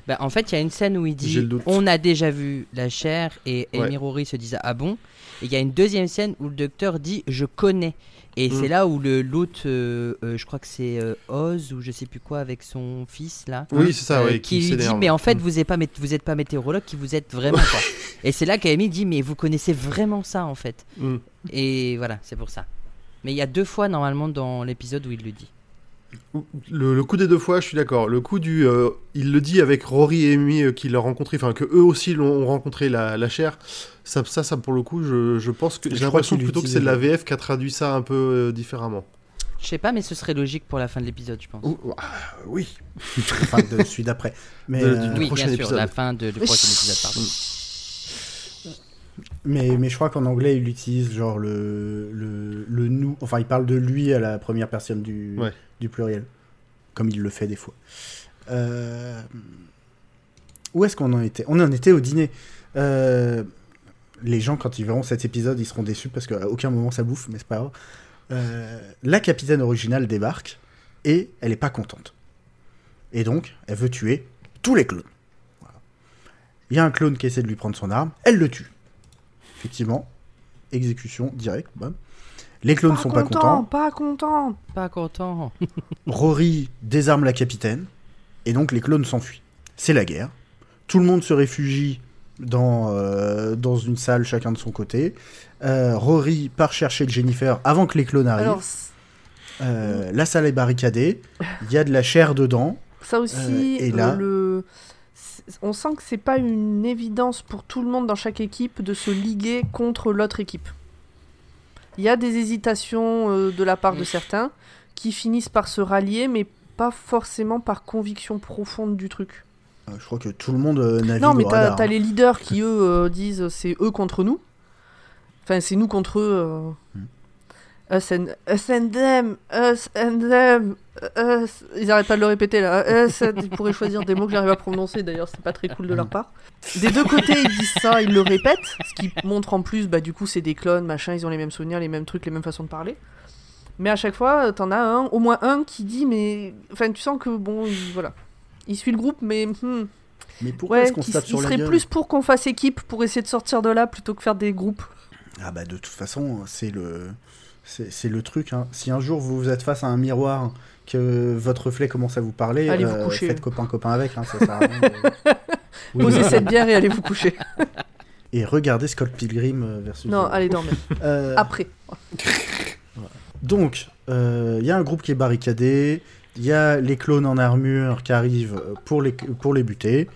Bah, en fait, il y a une scène où il dit, on a déjà vu la chair, et Amy Ouais. se disent, ah bon? Et il y a une deuxième scène où le docteur dit, je connais. Et Mm. c'est là où le l'autre, euh, euh, je crois que c'est euh, Oz ou je sais plus quoi avec son fils là. Oui, c'est ça, ouais, qui qui lui dit mais en fait Mm. vous n'êtes pas vous êtes pas météorologue qui vous êtes vraiment quoi. <laughs> et c'est là qu'Amy dit mais vous connaissez vraiment ça en fait. Mm. Et voilà c'est pour ça. Mais il y a deux fois normalement dans l'épisode où il le dit. Le, le coup des deux fois, je suis d'accord. Le coup du. il le dit avec Rory et Amy qu'il a rencontré, enfin, que eux aussi l'ont ont rencontré la, la chair. Ça, ça, ça, pour le coup, je, je pense que. J'ai l'impression plutôt que c'est de la VF qui a traduit ça un peu euh, différemment. Je sais pas mais ce serait logique pour la fin de l'épisode je pense. Ah, oui. <laughs> enfin de celui d'après. Mais, De- euh, du- oui prochain bien sûr la fin de, du prochain épisode pardon. mais, mais je crois qu'en anglais il utilise genre le, le, le nous. Enfin, il parle de lui à la première personne du, Ouais. du pluriel. Comme il le fait des fois. Euh, Où est-ce qu'on en était? On en était au dîner. Euh, Les gens, quand ils verront cet épisode, ils seront déçus parce qu'à aucun moment ça bouffe, mais c'est pas grave. Euh, La capitaine originale débarque et elle est pas contente. Et donc, elle veut tuer tous les clones. Voilà. Il y a un clone qui essaie de lui prendre son arme, elle le tue. Effectivement, exécution directe. Les clones sont pas contents. Pas content. Pas content. <laughs> Rory désarme la capitaine, et donc les clones s'enfuient. C'est la guerre. Tout le monde se réfugie dans, euh, dans une salle, chacun de son côté. Euh, Rory part chercher Jennifer avant que les clones arrivent. Alors, Euh, la salle est barricadée. Il y a de la chair dedans. ça aussi, Euh, et là- le... on sent que c'est pas une évidence pour tout le monde dans chaque équipe de se liguer contre l'autre équipe. Il y a des hésitations euh, de la part de certains qui finissent par se rallier, mais pas forcément par conviction profonde du truc. Euh, Je crois que tout le monde euh, navigue Non, mais t'as hein. les leaders qui, eux, euh, disent c'est eux contre nous. Enfin, c'est nous contre eux. Hmm. Us, and, us and them, us and them, us. Ils arrêtent pas de le répéter là. Us and- Ils pourraient choisir des mots que j'arrive à prononcer d'ailleurs, c'est pas très cool de leur part. Des deux côtés, ils disent ça, ils le répètent. Ce qui montre en plus, bah, du coup, c'est des clones, machin, ils ont les mêmes souvenirs, les mêmes trucs, les mêmes façons de parler. Mais à chaque fois, t'en as un, au moins un qui dit, mais. Enfin, tu sens que bon, il- voilà. Il suit le groupe, mais. hmm, Mais pourquoi Ouais, est-ce qu'on se tape il sur la serait gueule plus pour qu'on fasse équipe pour essayer de sortir de là plutôt que faire des groupes. Ah bah de toute façon, c'est le c'est le truc. hein. Si un jour vous êtes face à un miroir, que votre reflet commence à vous parler, Allez vous euh, coucher. faites copain copain avec. hein, ça à rien <laughs> Posez cette bière et allez vous coucher. Et regardez Scott Pilgrim euh, versus. non, allez dormir. Euh, Après. <laughs> Donc, il y a un groupe qui est barricadé, il y a les clones en armure qui arrivent pour les, pour les buter,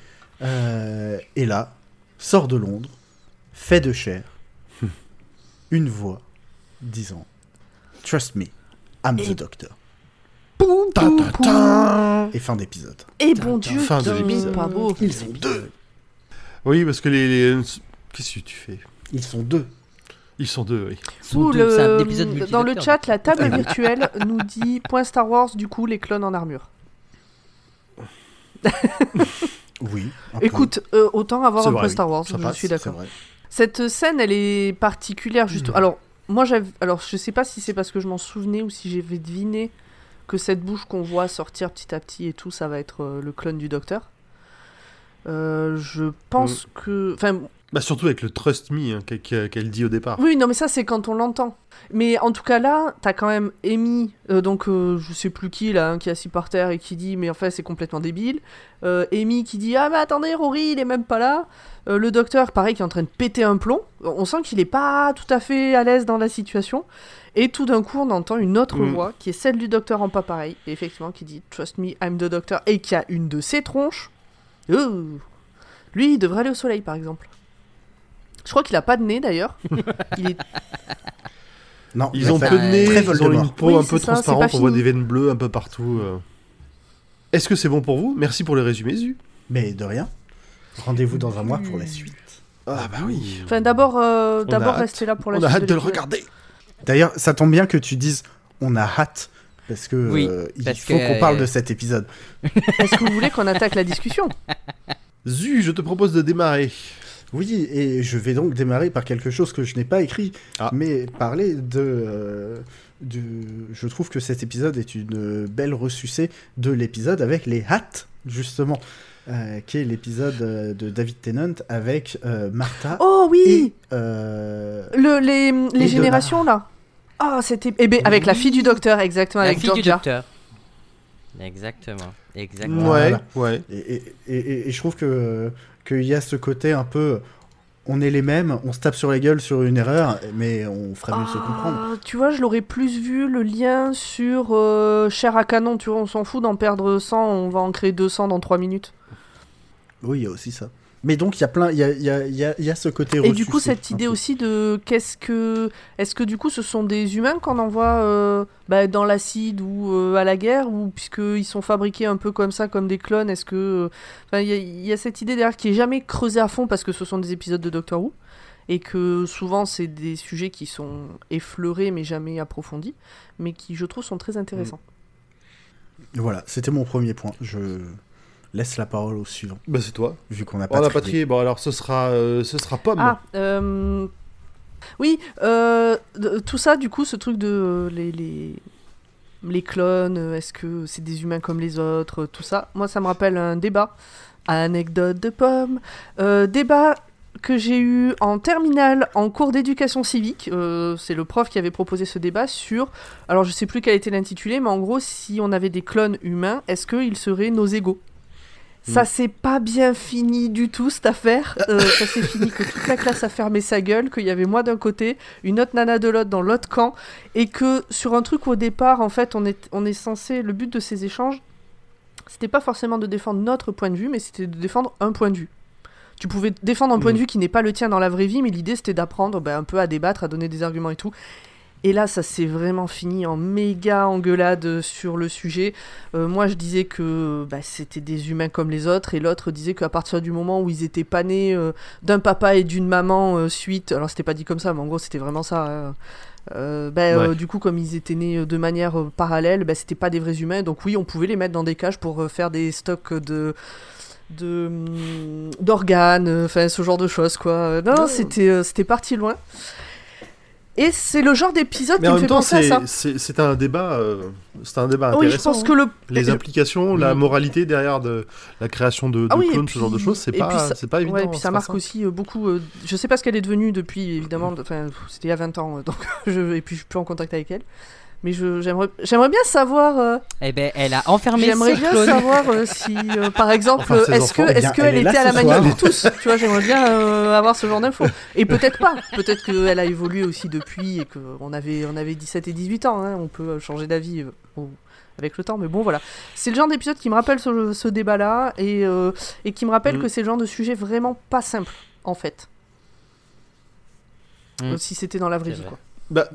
euh, et là, sort de Londres, fait de chair, <laughs> une voix disant Trust me, I'm the Et- doctor. Et fin d'épisode. Et bon Dieu, Fin de l'épisode. Ils sont deux. Oui, parce que les. les- Qu'est-ce que tu fais? Ils sont deux. Ils sont deux, oui. Deux, le- dans le chat, la table <laughs> virtuelle nous dit point Star Wars, du coup, les clones en armure. <laughs> Oui. peu. Écoute, euh, autant avoir un vrai, point oui. Star Wars, je passe, suis d'accord. Cette scène, elle est particulière, juste. Mm. Alors, moi. Alors, je sais pas si c'est parce que je m'en souvenais ou si j'avais deviné que cette bouche qu'on voit sortir petit à petit et tout, ça va être euh, le clone du docteur. Euh, je pense que. Enfin, Bah, surtout avec le Trust Me hein, qu'elle- dit au départ. oui, non, mais ça, c'est quand on l'entend. Mais en tout cas, là, t'as quand même Amy, euh, donc euh, je sais plus qui, là, hein, qui est assis par terre et qui dit, mais en fait, c'est complètement débile. Euh, Amy qui dit, ah, mais attendez, Rory, il est même pas là. Le docteur, pareil, qui est en train de péter un plomb. On sent qu'il est pas tout à fait à l'aise dans la situation. Et tout d'un coup, on entend une autre Mm. voix, qui est celle du docteur en pas pareil, et effectivement, qui dit, Trust me, I'm the doctor, et qui a une de ses tronches. Oh. Lui, il devrait aller au soleil, par exemple. Je crois qu'il a pas de nez, d'ailleurs. <laughs> il est Non, Ils il a ont peu de nez, très ils ont une peau Oui, un peu ça, transparente, on voit des veines bleues un peu partout. euh. Est-ce que c'est bon pour vous? Merci pour les résumés, Zu. Mais de rien. Rendez-vous dans un mois pour la suite. Ah bah oui. Enfin, d'abord, euh, d'abord hâte. rester là pour la On a suite hâte de le regarder. D'ailleurs, ça tombe bien que tu dises on a hâte parce que Oui, euh, il parce faut qu'on parle euh, de cet épisode. Est-ce que vous voulez qu'on attaque la discussion? Zu, je te propose de démarrer. Oui, et je vais donc démarrer par quelque chose que je n'ai pas écrit, Ah. mais parler de, euh, de. Je trouve que cet épisode est une belle ressucée de l'épisode avec les hâtes, justement, euh, qui est l'épisode de David Tennant avec euh, Martha Oh et. oui euh, Le, Les, les Et générations, là Ah, c'était... Eh ben, avec la fille du docteur, exactement, La avec fille du docteur. Exactement. Exactement. Voilà. Ouais, ouais. Et, et- et- et je trouve que qu'il y a ce côté un peu. On est les mêmes, on se tape sur la gueule sur une erreur, mais on ferait mieux de se comprendre. Ah, tu vois, je l'aurais plus vu, le lien sur euh, chair à canon, tu vois, on s'en fout d'en perdre 100, on va en créer 200 dans 3 minutes. Oui, il y a aussi ça. Mais donc, il y a plein. Il y a, y a- y a- y a ce côté Et du coup, cette idée peu. aussi de qu'est-ce que. Est-ce que du coup, ce sont des humains qu'on envoie euh, bah, dans l'acide ou euh, à la guerre Ou puisqu'ils sont fabriqués un peu comme ça, comme des clones, est-ce que. euh, Enfin, il y, a- il y a cette idée derrière qui est jamais creusée à fond parce que ce sont des épisodes de Doctor Who. Et que souvent, c'est des sujets qui sont effleurés mais jamais approfondis. Mais qui, je trouve, sont très intéressants. Voilà, c'était mon premier point. Je laisse la parole au suivant, Bah c'est toi. vu qu'on n'a On pas n'a pas trié. trié. Bon alors ce sera, euh, ce sera pomme. Ah, euh, oui, euh, tout ça, du coup, ce truc de euh, les, les, les clones, est-ce que c'est des humains comme les autres, tout ça, moi, ça me rappelle un débat, anecdote de pomme, euh, débat que j'ai eu en terminale en cours d'éducation civique. euh, c'est le prof qui avait proposé ce débat sur, alors je sais plus quel était l'intitulé, mais en gros, si on avait des clones humains, est-ce qu'ils seraient nos égaux? Ça s'est pas bien fini du tout cette affaire. Euh, <laughs> ça s'est fini que toute la classe a fermé sa gueule, qu'il y avait moi d'un côté, une autre nana de l'autre dans l'autre camp, et que sur un truc où au départ, en fait, on est, on est censé. Le but de ces échanges, c'était pas forcément de défendre notre point de vue, mais c'était de défendre un point de vue. Tu pouvais défendre un point de Mhm. vue qui n'est pas le tien dans la vraie vie, mais l'idée c'était d'apprendre ben, un peu à débattre, à donner des arguments et tout. Et là, ça s'est vraiment fini en méga engueulade sur le sujet. Euh, moi, je disais que bah, c'était des humains comme les autres, et l'autre disait qu'à partir du moment où ils étaient pas nés euh, d'un papa et d'une maman euh, suite, alors c'était pas dit comme ça, mais en gros c'était vraiment ça. hein. Euh, bah, euh, du coup, comme ils étaient nés de manière euh, parallèle, bah, c'était pas des vrais humains. Donc oui, on pouvait les mettre dans des cages pour faire des stocks de de hum, d'organes, enfin ce genre de choses quoi. Non, c'était parti loin. Et c'est le genre d'épisode qui en me même fait temps, penser à ça. c'est- un débat, euh, c'est un débat Ah oui, je intéressant. pense hein. que le Les le- implications, la moralité derrière de la création de, de Ah oui, clones, ce genre de choses, c'est pas, ça- pas évident. Ouais, et puis ça marque simple. aussi euh, beaucoup. euh, je sais pas ce qu'elle est devenue depuis, évidemment. de- Enfin, c'était il y a 20 ans, euh, donc <laughs> je, et puis je suis plus en contact avec elle. Mais j'aimerais bien savoir. euh, Eh ben, elle a enfermé j'aimerais bien clones. savoir euh, si, euh, par exemple, Enfin, est-ce que. Eh est-ce qu'elle était à la soir. pour tous Tu vois, j'aimerais bien euh, avoir ce genre d'infos. Et peut-être pas. Peut-être qu'elle a évolué aussi depuis et qu'on avait on avait 17 et 18 ans. hein. On peut changer d'avis. avec le temps, mais bon voilà. C'est le genre d'épisode qui me rappelle ce, ce débat-là et, euh, et qui me rappelle Mm. que c'est le genre de sujet vraiment pas simple, en fait. Mm. Si c'était dans la vraie vie, vrai. quoi. Bah,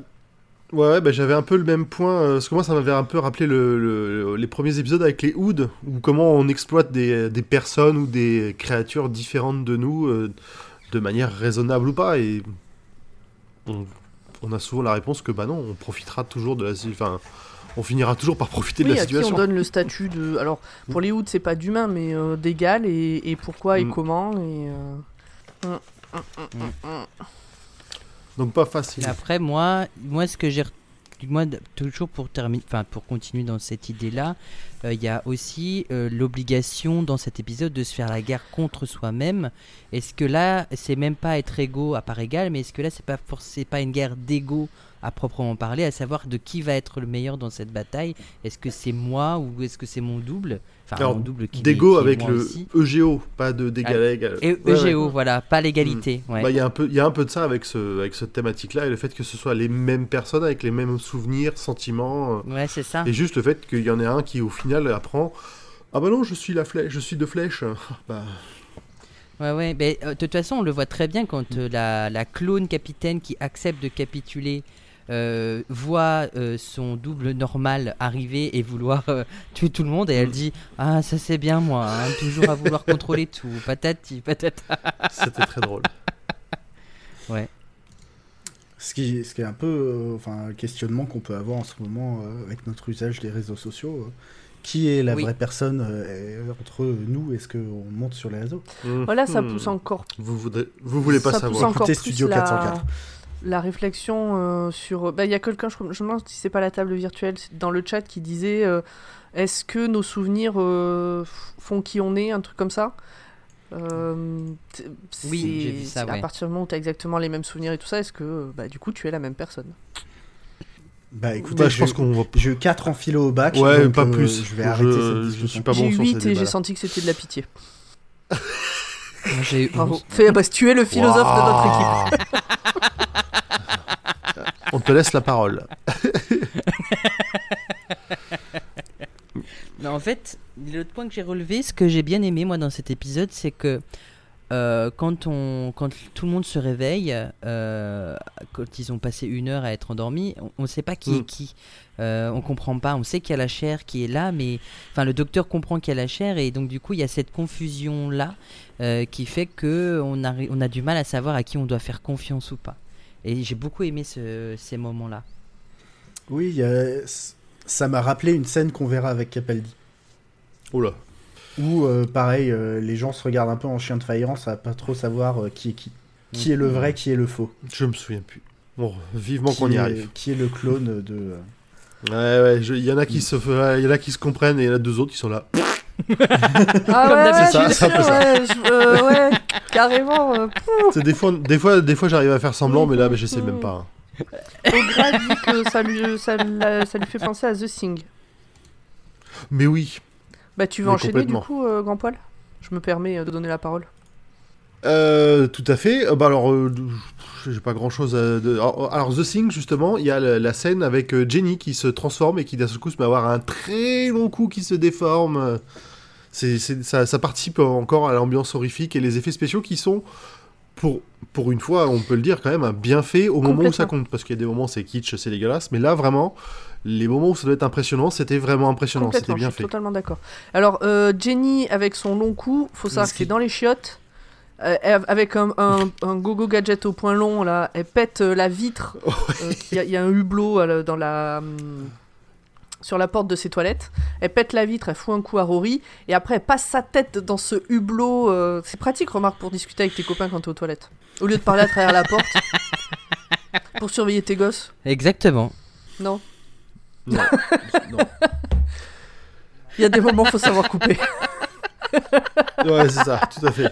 ouais, bah, j'avais un peu le même point, euh, parce que moi ça m'avait un peu rappelé le, le- les premiers épisodes avec les Hoods, où comment on exploite des, des personnes ou des créatures différentes de nous euh, de manière raisonnable ou pas, et on, on a souvent la réponse que bah non, on profitera toujours de la enfin, on finira toujours par profiter de la à qui on situation. donne le statut de. Alors, pour les Hoods, c'est pas d'humain, mais euh, d'égal, et, et pourquoi et Mm. comment, et. euh, mm, mm, mm, mm, mm. Donc pas facile. Après, moi, moi, ce que j'ai. Moi, toujours pour terminer, enfin pour continuer dans cette idée-là, euh, il y a aussi euh, l'obligation dans cet épisode de se faire la guerre contre soi-même. Est-ce que là, c'est même pas être égaux à part égale, mais est-ce que là, c'est pas forcément pas une guerre d'ego à proprement parler, à savoir de qui va être le meilleur dans cette bataille? Est-ce que c'est moi ou est-ce que c'est mon double? Enfin, Alors, mon double qui D'ego avec le aussi. EGO, pas de d'égal à égal. Et Ouais, ouais. EGO, voilà, pas l'égalité. ouais. Bah, il y a un peu, il y a un peu de ça avec ce, avec cette thématique-là et le fait que ce soit les mêmes personnes avec les mêmes souvenirs, sentiments, euh, Ouais, c'est ça. et juste le fait qu'il y en ait un qui au final apprend, ah bah non, je suis la flèche, je suis de flèche. <laughs> Bah, Ouais, ouais, mais euh, de toute façon, on le voit très bien quand euh, la, la clone capitaine qui accepte de capituler euh, voit euh, son double normal arriver et vouloir euh, tuer tout le monde, et elle Mm. dit Ah, ça c'est bien moi, hein, toujours à vouloir <laughs> contrôler tout, patati, patata. <laughs> c'était très drôle. Ce qui, ce qui est un peu euh, enfin, un questionnement qu'on peut avoir en ce moment euh, avec notre usage des réseaux sociaux. Qui est la Oui. vraie personne euh, entre nous Est-ce qu'on monte sur les réseaux Voilà, ça Mhm. pousse encore Vous, voudrez, vous voulez pas ça pousse savoir. encore Écoutez plus Studio la, 404. la réflexion euh, sur. bah, Il y a quelqu'un, je, je me demande si c'est pas la table virtuelle, dans le chat qui disait euh, est-ce que nos souvenirs euh, font qui on est, un truc comme ça? Euh, Oui, j'ai vu ça, À partir du moment où tu as exactement les mêmes souvenirs et tout ça, est-ce que bah, du coup tu es la même personne? Bah écoutez, Bah, je pense qu'on va. j'ai eu 4 en philo au bac. Ouais, donc, pas euh, plus. Je vais Je- arrêter cette je discussion. suis pas bon J'ai sur 8 ces et j'ai senti que c'était de la pitié. J'ai eu Bravo. Fais, bah, tu es le philosophe de notre équipe. équipe. <laughs> On te laisse la parole. <laughs> Non, en fait, l'autre point que j'ai relevé, ce que j'ai bien aimé moi dans cet épisode, c'est que euh, quand, on, quand tout le monde se réveille, euh, quand ils ont passé une heure à être endormis, on ne sait pas qui Mm. est qui. Euh, on comprend pas. On sait qu'il y a la chair qui est là, mais enfin le docteur comprend qu'il y a la chair et donc du coup il y a cette confusion là qui fait que on a, on a du mal à savoir à qui on doit faire confiance ou pas. Et j'ai beaucoup aimé ce- ces moments là. Oui, ça m'a rappelé une scène qu'on verra avec Capaldi. Oh là. Où, euh, pareil, euh, les gens se regardent un peu en chien de faïence à pas trop savoir euh, qui est qui. Qui est le vrai, qui est le faux. Je me souviens plus. Bon, vivement qu'on y est- arrive. Qui est le clone de. euh, Ouais, ouais, je- il y en a qui se, il y en a qui se comprennent et il y en a deux autres qui sont là. <laughs> Ah ouais, d'habitude. ouais, C'est ça, bien c'est un peu sûr, ouais, je- euh, ouais, carrément. euh, C'est des fois, des fois, des fois, j'arrive à faire semblant, mais là, bah, j'essaie même pas. hein. Ogra dit que ça lui, ça, l'a- ça lui fait penser à The Thing. Mais oui. Bah, tu veux Mais enchaîner du coup, euh, Grand Poil? Je me permets euh, de donner la parole. Euh, tout à fait. Euh, bah alors, euh, j'ai pas grand chose à. de- Alors, alors, The Thing, justement, il y a la, la scène avec Jenny qui se transforme et qui d'un seul coup se met à avoir un très long cou qui se déforme. C'est, ça, ça participe encore à l'ambiance horrifique et les effets spéciaux qui sont, pour, pour une fois, on peut le dire quand même, bien fait au moment où ça compte. Parce qu'il y a des moments, c'est kitsch, c'est dégueulasse. Mais là, vraiment, les moments où ça doit être impressionnant, c'était vraiment impressionnant. C'était bien je suis fait. totalement d'accord. Alors, euh, Jenny, avec son long cou, faut savoir que c'est qui- dans les chiottes. euh, avec un, un, un gogo gadget au point long, là, elle pète euh, la vitre. <laughs> euh, Il y, a- il y a un hublot euh, dans la, hum, sur la porte de ses toilettes. Elle pète la vitre, elle fout un coup à Rory, et après elle passe sa tête dans ce hublot. euh, C'est pratique, remarque, pour discuter avec tes copains quand t'es aux toilettes. Au lieu de parler à travers la porte. <laughs> Pour surveiller tes gosses. Exactement. Non. Non. <laughs> non. Il y a des moments, faut savoir couper. <laughs> Ouais, c'est ça, tout à fait.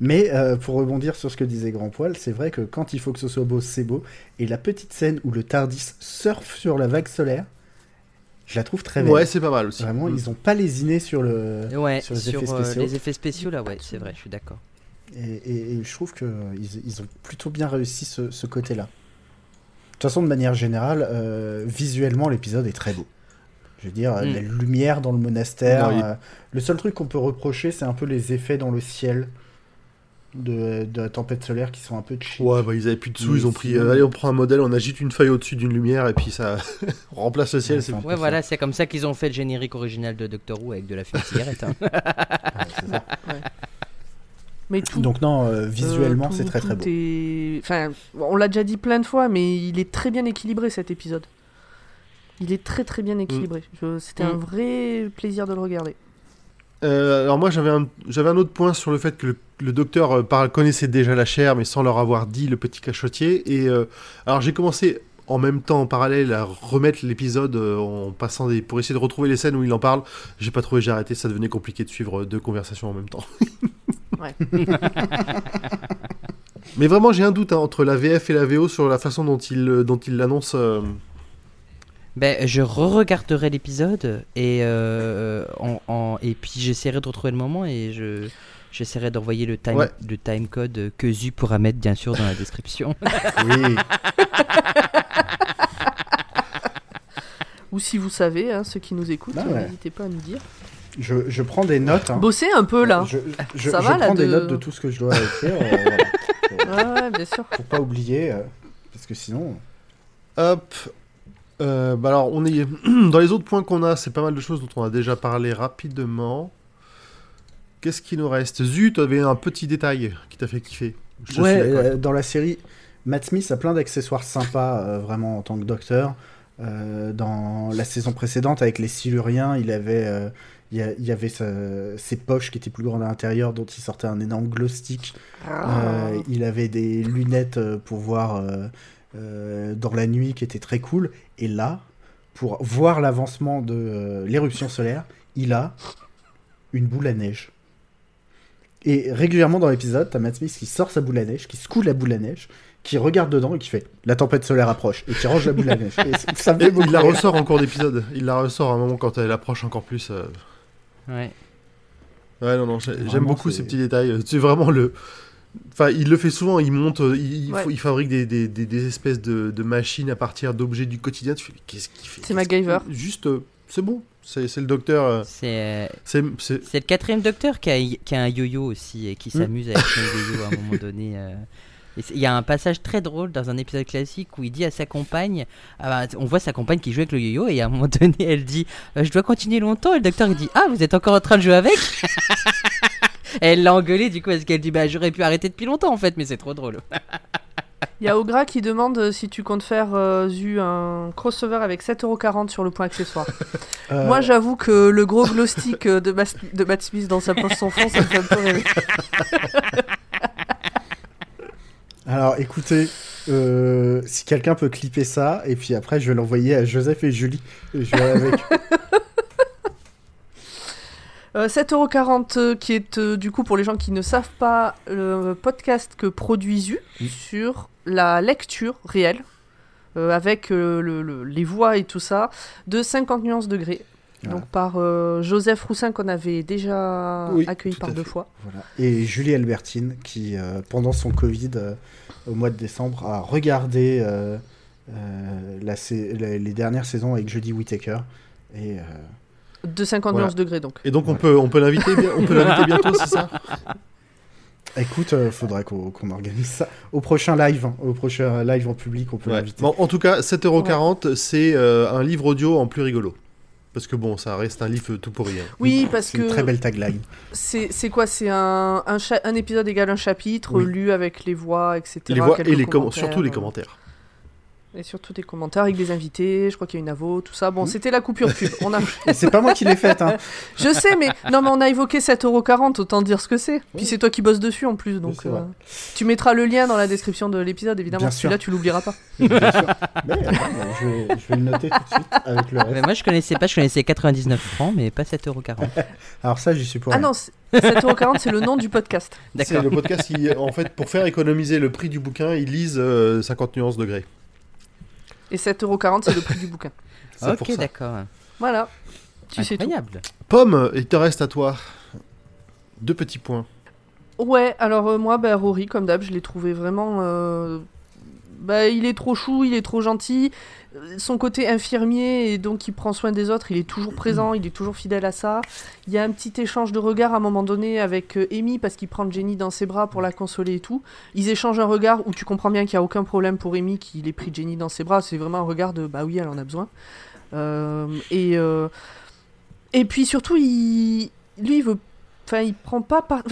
Mais euh, pour rebondir sur ce que disait Grand Poil, c'est vrai que quand il faut que ce soit beau, c'est beau. Et la petite scène où le Tardis surfe sur la vague solaire, je la trouve très belle. Ouais, c'est pas mal aussi. Vraiment, Mm. ils ont pas lésiné sur le. Ouais, Sur sur, les effets euh, spéciaux. les effets spéciaux, là, ouais, c'est vrai, je suis d'accord. Et, et- et je trouve que ils, ont plutôt bien réussi ce, ce côté-là. De toute façon, de manière générale, euh, visuellement, l'épisode est très beau. Je veux dire, Mm. la lumière dans le monastère. Non, il- euh, le seul truc qu'on peut reprocher, c'est un peu les effets dans le ciel de, de la tempête solaire qui sont un peu cheap. Ouais, bah ils avaient plus de sous, ils ont pris. euh, allez, on prend un modèle, on agite une feuille au-dessus d'une lumière et puis ça on <laughs> remplace le ciel. Ouais, c'est. Ouais, voilà, c'est comme ça qu'ils ont fait le générique original de Doctor Who avec de la fumée de cigarette. hein. Ouais, c'est ça. <laughs> Mais tout, Donc non, euh, visuellement, Euh, tout- c'est très très beau. est- Enfin, on l'a déjà dit plein de fois, mais il est très bien équilibré cet épisode. Il est très très bien équilibré. Je- C'était un Mm. vrai plaisir de le regarder. Euh, alors moi j'avais un, j'avais un autre point sur le fait que le, le docteur euh, connaissait déjà la chair mais sans leur avoir dit le petit cachotier et euh, alors j'ai commencé en même temps en parallèle à remettre l'épisode euh, en passant des pour essayer de retrouver les scènes où il en parle j'ai pas trouvé j'ai arrêté ça devenait compliqué de suivre deux conversations en même temps Ouais. <laughs> mais vraiment j'ai un doute hein, entre la VF et la VO sur la façon dont il euh, dont il l'annonce euh, Ben, je re-regarderai l'épisode et, euh, en, en- et puis j'essaierai de retrouver le moment et je j'essaierai d'envoyer le time, Ouais. le time code que Zu pourra mettre bien sûr dans la description. <laughs> Oui. Ou si vous savez, hein, ceux qui nous écoutent, Bah ouais. n'hésitez pas à nous dire. Je, je prends des notes. hein. Bossez un peu là. Je, je, Ça je va, là, prends des de- notes de tout ce que je dois écrire. euh, voilà. <laughs> Ouais, ouais, bien sûr. Pour pas oublier, euh, parce que sinon. Hop. Euh, bah alors, on est <clears throat> dans les autres points qu'on a, c'est pas mal de choses dont on a déjà parlé rapidement. Qu'est-ce qui nous reste Zut, tu avais un petit détail qui t'a fait kiffer. Je ouais, euh, dans la série, Matt Smith a plein d'accessoires sympas, euh, vraiment en tant que docteur. Euh, dans la saison précédente, avec les Siluriens, il avait, euh, il y, avait sa- ses poches qui étaient plus grandes à l'intérieur, dont il sortait un énorme glow stick. Ah. Euh, il avait des lunettes pour voir euh, euh, dans la nuit qui étaient très cool. Et là, pour voir l'avancement de euh, l'éruption solaire, il a une boule à neige. Et régulièrement dans l'épisode, t'as Matt Smith qui sort sa boule à neige, qui secoue la boule à neige, qui regarde dedans et qui fait la tempête solaire approche et qui range la boule à neige. Et ça- ça me Et fait beaucoup il la ressort en cours d'épisode. Il la ressort à un moment quand elle approche encore plus. euh. ouais. Ouais, non, non, j'ai- j'aime beaucoup ces petits détails. C'est vraiment le. Enfin, il le fait souvent, il monte, euh, il, il Ouais. faut- il fabrique des, des- des- des espèces de, de machines à partir d'objets du quotidien. Tu fais, mais qu'est-ce qu'il fait? C'est qu'il- MacGyver. Juste, euh, c'est bon, c'est le docteur. euh, C'est c'est le quatrième docteur qui a, qui a un yo-yo aussi et qui Mm. s'amuse avec son yo-yo à un moment <laughs> donné. euh. Il y a un passage très drôle dans un épisode classique où il dit à sa compagne, ah bah, on voit sa compagne qui joue avec le yo-yo et à un moment donné elle dit euh, je dois continuer longtemps et le docteur il dit ah vous êtes encore en train de jouer avec? <laughs> Elle l'a engueulé du coup parce qu'elle dit bah j'aurais pu arrêter depuis longtemps en fait mais c'est trop drôle. <laughs> Il y a Ogra qui demande euh, si tu comptes faire euh, Zu un crossover avec 7,40€ sur le point accessoire. Euh, Moi j'avoue que le gros glow stick de, Mas- de Matt Smith dans sa poche sans fond, ça me fait un peu rêver. <laughs> Alors écoutez, euh, si quelqu'un peut clipper ça, et puis après je vais l'envoyer à Joseph et Julie. Et je vais avec <laughs> Euh, 7,40€ euh, qui est euh, du coup pour les gens qui ne savent pas le podcast que produit Zu sur la lecture réelle euh, avec euh, le- le- les voix et tout ça de 50 nuances degrés. Voilà. Donc par euh, Joseph Roussin qu'on avait déjà Oui, accueilli par deux fait. fois. Voilà. Et Julie Albertine, qui, euh, pendant son Covid, euh, au mois de décembre, a regardé euh, euh, la sa- la- les dernières saisons avec Jodie Whittaker. Et euh, De 50 Voilà. nuances degrés, donc. Et donc on peut, on peut l'inviter, bien- on peut l'inviter <laughs> bientôt, c'est ça? Écoute, euh, faudrait qu'on organise ça au prochain live, hein, au prochain live en public, on peut Ouais. l'inviter. Bon, en tout cas, 7,40€, c'est euh, un livre audio en plus rigolo. Parce que bon, ça reste un livre tout pourri. hein. Oui, parce que une très belle tagline. c'est quoi? C'est un, un, cha- un épisode égal un chapitre, Oui. lu avec les voix, etc. Les voix et les commentaires, surtout les euh, commentaires. Et surtout des commentaires avec des invités, je crois qu'il y a une avo, tout ça. Bon, c'était la coupure pub. On a... <laughs> Et c'est pas moi qui l'ai faite, hein. <laughs> Je sais, mais non, mais on a évoqué 7,40€, autant dire ce que c'est. Puis c'est toi qui bosses dessus en plus, donc c'est euh, tu mettras le lien dans la description de l'épisode, évidemment. Bien sûr. Celui-là, tu l'oublieras pas. <laughs> Bien sûr. Mais, euh, je, vais, je vais le noter tout de suite avec le Mais reste. moi, je connaissais pas, je connaissais 99 francs, mais pas 7,40€. Alors ça, j'y suis pour Ah rien. non, c'est- 7,40€, c'est le nom du podcast. C'est D'accord. le podcast, qui, en fait, pour faire économiser le prix du bouquin, ils lisent euh, 50 nuances degrés. Et 7,40€, c'est le prix du bouquin. <laughs> Ok, d'accord. Voilà. Tu sais tout. Incroyable. Pomme, il te reste à toi. Deux petits points. Ouais, alors euh, moi, bah, Rory, comme d'hab, je l'ai trouvé vraiment. euh, Bah, il est trop chou, il est trop gentil. Euh, Son côté infirmier et donc il prend soin des autres, il est toujours présent, il est toujours fidèle à ça. Il y a un petit échange de regard à un moment donné avec euh, Amy parce qu'il prend Jenny dans ses bras pour la consoler et tout. Ils échangent un regard où tu comprends bien qu'il n'y a aucun problème pour Amy qu'il ait pris Jenny dans ses bras. C'est vraiment un regard de bah oui, elle en a besoin. Euh, et, puis surtout, il, lui, il veut. Enfin, il prend pas par.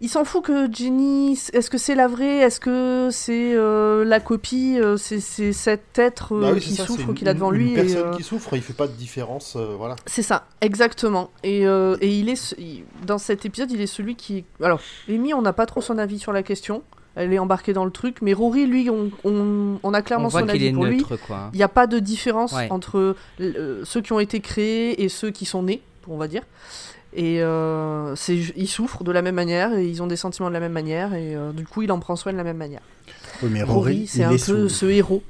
Il s'en fout que Jenny, est-ce que c'est la vraie, est-ce que c'est euh, la copie, euh, c'est c'est cet être euh, Bah oui, qui ça, souffre une- qu'il a devant une lui. et, personne euh, qui souffre, il fait pas de différence, euh, voilà. c'est ça, exactement. Et, euh, et il est il- dans cet épisode, il est celui qui. Alors, Amy, on n'a pas trop son avis sur la question. Elle est embarquée dans le truc, mais Rory, lui, on, on, on a On clairement voit son qu'il avis est pour lui. neutre, quoi. Il n'y a pas de différence Ouais. entre euh, ceux qui ont été créés et ceux qui sont nés, on va dire. Et euh, c'est, ils souffrent de la même manière et ils ont des sentiments de la même manière et euh, du coup il en prend soin de la même manière. Oui, mais Rory, Rory, c'est un est peu sous, ce héros.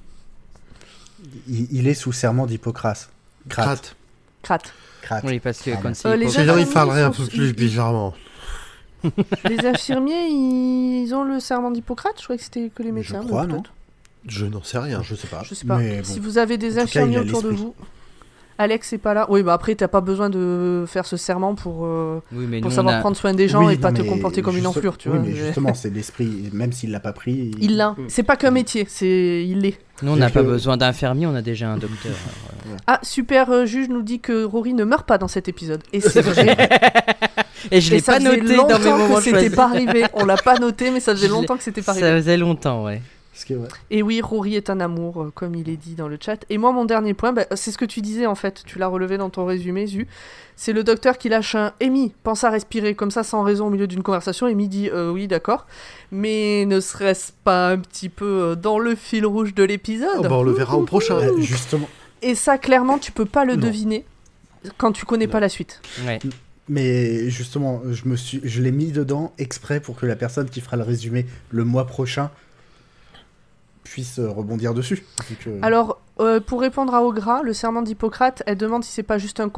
il, il est sous serment d'Hippocrate. Crate. Crate. Crate. Oui, parce que Ah, quand c'est Euh, les gens, ils parleraient un peu plus ils- bizarrement. <laughs> Les infirmiers, ils ont le serment d'Hippocrate? Je crois que c'était que les médecins. mais crois, non. Je n'en sais rien. Je sais pas. Je sais pas. Mais bon. Si vous avez des cas, infirmiers autour de vous. Alex est pas là. Oui, bah après, t'as pas besoin de faire ce serment pour, euh, Oui, mais pour savoir a- prendre soin des gens Oui, et pas non, te mais comporter comme une enflure, tu oui, vois. mais justement, c'est l'esprit, même s'il l'a pas pris. Il l'a. C'est pas qu'un métier, c'est il l'est. nous, on n'a pas que- besoin d'infirmier, on a déjà un docteur. <laughs> Ah, super euh, juge nous dit que Rory ne meurt pas dans cet épisode. Et c'est vrai. <laughs> Et je l'ai ça pas noté dans mes longtemps moments que c'était pas arrivé. On l'a pas noté, mais ça faisait Je longtemps que c'était pas Ça arrivé. faisait longtemps, ouais. Ce qui est vrai. Et oui, Rory est un amour, euh, comme il est dit dans le chat. Et moi, mon dernier point, bah, c'est ce que tu disais en fait. Tu l'as relevé dans ton résumé, Zu. C'est le docteur qui lâche un Amy, pense à respirer comme ça sans raison au milieu d'une conversation. Amy dit euh, oui, d'accord. Mais ne serait-ce pas un petit peu euh, dans le fil rouge de l'épisode? Oh, bah, on le verra au prochain. Euh, justement. Et ça, clairement, tu peux pas le Non. deviner quand tu connais pas la suite. ouais. Mais justement, je me suis, je l'ai mis dedans exprès pour que la personne qui fera le résumé le mois prochain puisse euh, rebondir dessus. que- Alors, euh, pour répondre à Ogra, le serment d'Hippocrate, elle demande si c'est pas juste un,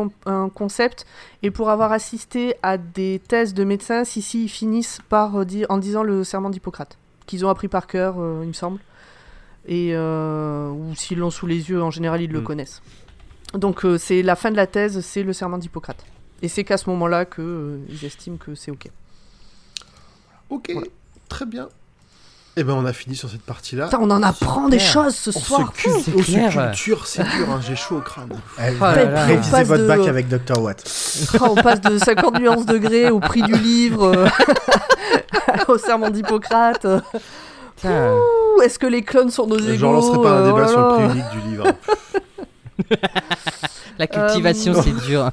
concept. Et pour avoir assisté à des thèses de médecins, si, si, ils finissent par euh, dire, en disant le serment d'Hippocrate, qu'ils ont appris par cœur, euh, il me semble. Et, euh, ou s'ils l'ont sous les yeux, en général, ils le Mm. connaissent. Donc, euh, c'est la fin de la thèse, c'est le serment d'Hippocrate. Et c'est qu'à ce moment-là que euh, ils estiment que c'est OK. Ok, Voilà. très bien. Et ben on a fini sur cette partie-là. Putain, on en apprend des choses ce On soir. se, cul- c'est on se clair. culture, c'est dur, hein, j'ai chaud au crâne. Eh, <laughs> Oh là là. révisez votre de- bac <laughs> avec Dr Watt. Ah, on passe de 50 nuances degrés au prix du livre, euh, <laughs> au serment d'Hippocrate. Ouh, Est-ce que les clones sont nos égaux Je relancerai pas un euh, débat oh sur le prix unique du livre. la cultivation, Euh, c'est dur.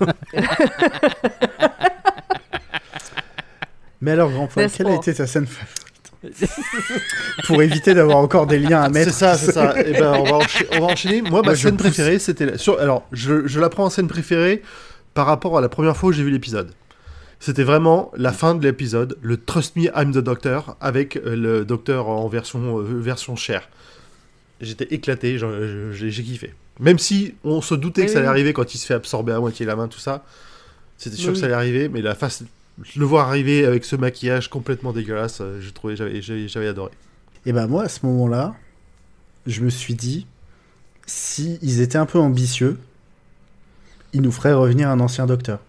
Mais alors, grand point, N'est-ce quelle a été ta scène favorite <laughs> Pour éviter d'avoir encore des liens à mettre. C'est ça, c'est ça. Et ben on va, on va enchaîner. Moi, ma Moi, scène préférée, c'était la- sur. Alors, je, je la prends en scène préférée par rapport à la première fois où j'ai vu l'épisode. C'était vraiment la fin de l'épisode, le Trust Me, I'm the Doctor, avec euh, le docteur en version, euh, version chair. J'étais éclaté, j'ai kiffé. Même si on se doutait Oui, que ça allait oui. arriver quand il se fait absorber à moitié la main, tout ça. C'était sûr Oui, que ça allait arriver, mais la face, le voir arriver avec ce maquillage complètement dégueulasse, euh, j'ai trouvé, j'avais- j'avais j'avais adoré. Et ben moi, à ce moment-là, je me suis dit, si ils étaient un peu ambitieux, il nous ferait revenir un ancien docteur.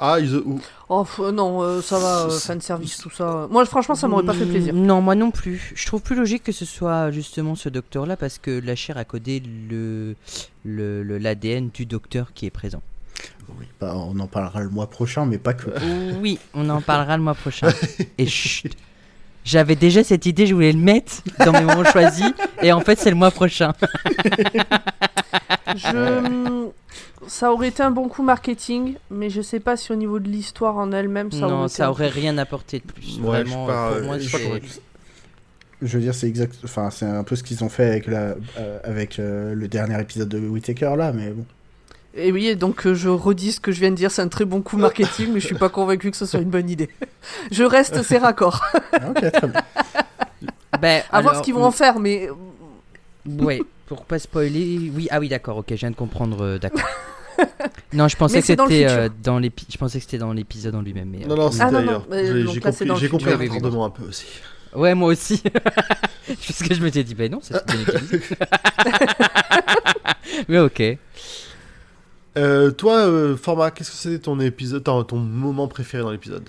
Ah, ils, Oh f- non, euh, ça va, euh, fan service, tout ça. Moi, franchement, ça m'aurait pas fait plaisir. Non, moi non plus. Je trouve plus logique que ce soit justement ce docteur-là parce que la chair a codé le le- le- l'ADN du docteur qui est présent. Oui, bah, on en parlera le mois prochain, mais pas que. Oui, on en parlera le mois prochain. <laughs> Et chut, j'avais déjà cette idée, je voulais le mettre dans mes moments choisis, et en fait c'est le mois prochain. <laughs> Je... Ça aurait été un bon coup marketing, mais je sais pas si au niveau de l'histoire en elle-même, ça non, aurait ça été aurait rien apporté de plus. Ouais, je Vraiment, pas- pour moi, je suis pas c'est- convaincu. Je veux dire, c'est exact. Enfin, c'est un peu ce qu'ils ont fait avec la, euh, avec euh, le dernier épisode de Whittaker là, mais bon. Et oui, et donc euh, je redis ce que je viens de dire, c'est un très bon coup marketing, mais je suis pas convaincu que ce soit une bonne idée. je reste, <laughs> c'est raccord. Ah, ok, très bien. Ben, À voir ce qu'ils vont en faire, mais Ouais, pour pas spoiler, oui, ah oui, d'accord, ok, je viens de comprendre, euh, d'accord. <laughs> non, je pensais que c'est dans euh, dans je pensais que c'était dans l'épisode en lui-même, mais. Non, euh, non, c'était Ah, non, non, ailleurs. mais J'ai c'est compris, dans compris le retardement un peu aussi. Ouais, moi aussi. <laughs> Parce que je m'étais dit, ben non, c'est bien mais ok. Euh, toi, euh, Format, qu'est-ce que c'était ton épisode, ton, ton moment préféré dans l'épisode?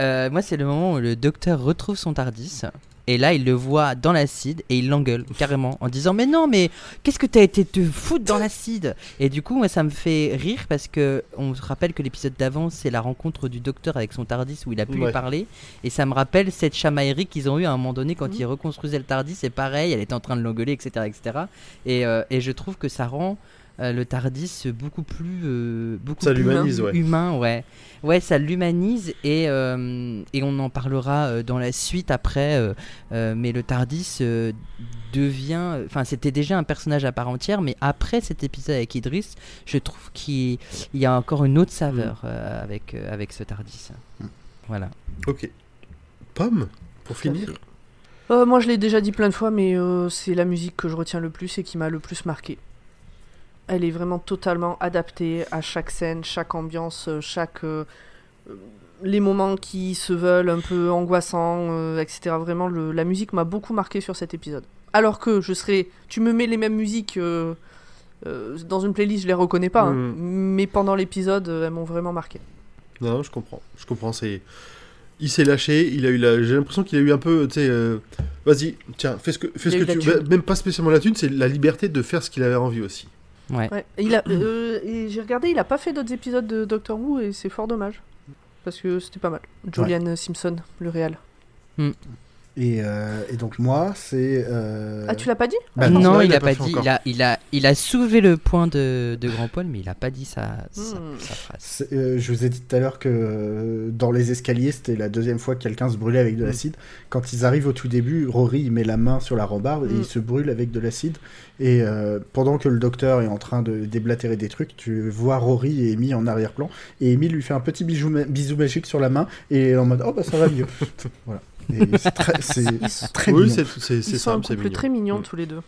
Euh, moi, c'est le moment où le docteur retrouve son Tardis. Et là, il le voit dans l'acide et il l'engueule <laughs> carrément en disant Mais non, mais qu'est-ce que t'as été te foutre dans l'acide? Et du coup, moi, ça me fait rire parce que on se rappelle que l'épisode d'avant, c'est la rencontre du docteur avec son Tardis où il a pu Ouais. lui parler. Et ça me rappelle cette chamaillerie qu'ils ont eu à un moment donné quand Mhm. ils reconstruisaient le Tardis. C'est pareil, elle était en train de l'engueuler, etc. etc. Et, euh, et je trouve que ça rend euh, le Tardis beaucoup plus. euh, beaucoup Ça plus hum- ouais. humain, ouais. Ouais, ça l'humanise et, euh, et on en parlera dans la suite après. mais le Tardis euh, devient. Enfin, c'était déjà un personnage à part entière, mais après cet épisode avec Idris, je trouve qu'il il y a encore une autre saveur euh, avec, euh, avec ce Tardis. Mm. Voilà. Ok. Pomme, pour finir Euh, moi je l'ai déjà dit plein de fois, mais euh, c'est la musique que je retiens le plus et qui m'a le plus marqué. Elle est vraiment totalement adaptée à chaque scène, chaque ambiance, euh, chaque euh, euh, les moments qui se veulent un peu angoissants, euh, etc. Vraiment, le- la musique m'a beaucoup marqué sur cet épisode. Alors que je serais, tu me mets les mêmes musiques euh, dans une playlist, je les reconnais pas, hein. Mm. mais pendant l'épisode, elles m'ont vraiment marqué. Non, je comprends. Je comprends. C'est. Il s'est lâché. Il a eu la. J'ai l'impression qu'il a eu un peu. Tu sais. euh, Vas-y, tiens, fais ce que, fais ce que tu. Même pas spécialement la thune, c'est la liberté de faire ce qu'il avait envie aussi. Ouais. Il a, euh, et j'ai regardé, il a pas fait d'autres épisodes de Doctor Who et c'est fort dommage. Parce que c'était pas mal. Julian Simpson, le réel. Et, euh, et donc moi, c'est. euh, Ah, tu l'as pas dit bah non, non, il, il a pas dit. Il a, il, a, il a soulevé le point de, de Grand Paul, mais il a pas dit sa, sa, Hmm. sa phrase. euh, je vous ai dit tout à l'heure que euh, dans les escaliers, c'était la deuxième fois que quelqu'un se brûlait avec de Mm. l'acide. Quand ils arrivent au tout début, Rory il met la main sur la rambarde et il se brûle avec de l'acide. Et euh, pendant que le docteur est en train de déblatérer des trucs, tu vois Rory et Amy en arrière-plan. Et Amy lui fait un petit bisou, ma- bisou magique sur la main et en mode Oh bah ça va mieux. <laughs> voilà. Et c'est très, très oui, mignon. c'est sont un simple, c'est couple mignon. très mignons Mm. tous les deux.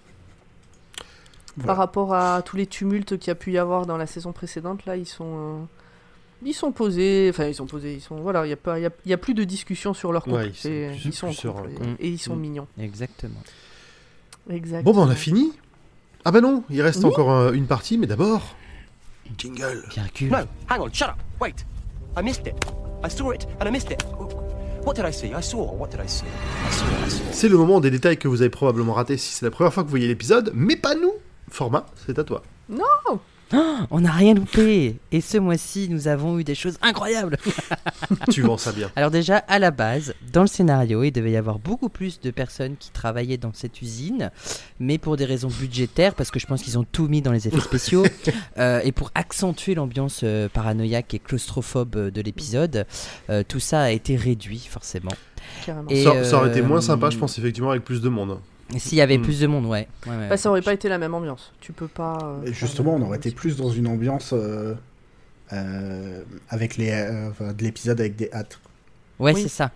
Voilà. Par rapport à tous les tumultes qu'il y a pu y avoir dans la saison précédente, là, ils sont. euh, Ils sont posés, enfin ils sont posés, ils sont voilà, il y a pas, il y a, y a plus de discussion sur leur couple. Ouais, ils sont C'est- plus- ils sont, sereins, couple quoi. et, et ils sont Mm. mignons. Exactement. Exact. Bon, bah, on a fini. Ah, bah non, il reste Oui. encore euh, une partie, mais d'abord. Jingle. Virgule. No, hang on, shut up. Wait. I missed it. I saw it and I missed it. What C'est le moment des détails que vous avez probablement raté si c'est la première fois que vous voyez l'épisode, mais pas nous. Format, c'est à toi. On n'a rien loupé. Et ce mois-ci, nous avons eu des choses incroyables. <laughs> tu vends ça bien. Alors déjà, à la base, dans le scénario, il devait y avoir beaucoup plus de personnes qui travaillaient dans cette usine, mais pour des raisons budgétaires, parce que je pense qu'ils ont tout mis dans les effets spéciaux, <laughs> euh, et pour accentuer l'ambiance euh, paranoïaque et claustrophobe euh, de l'épisode, euh, tout ça a été réduit forcément. Carrément. Et, ça, ça aurait été moins sympa, je pense, effectivement, avec plus de monde. Et S'il y avait Mm. plus de monde, ouais. ouais, ouais. Bah, ça aurait pas été la même ambiance. Tu peux pas. euh, justement, on aurait été plus dans une ambiance euh, euh, avec les, euh, de l'épisode avec des hâtes. Ouais, Oui. c'est ça.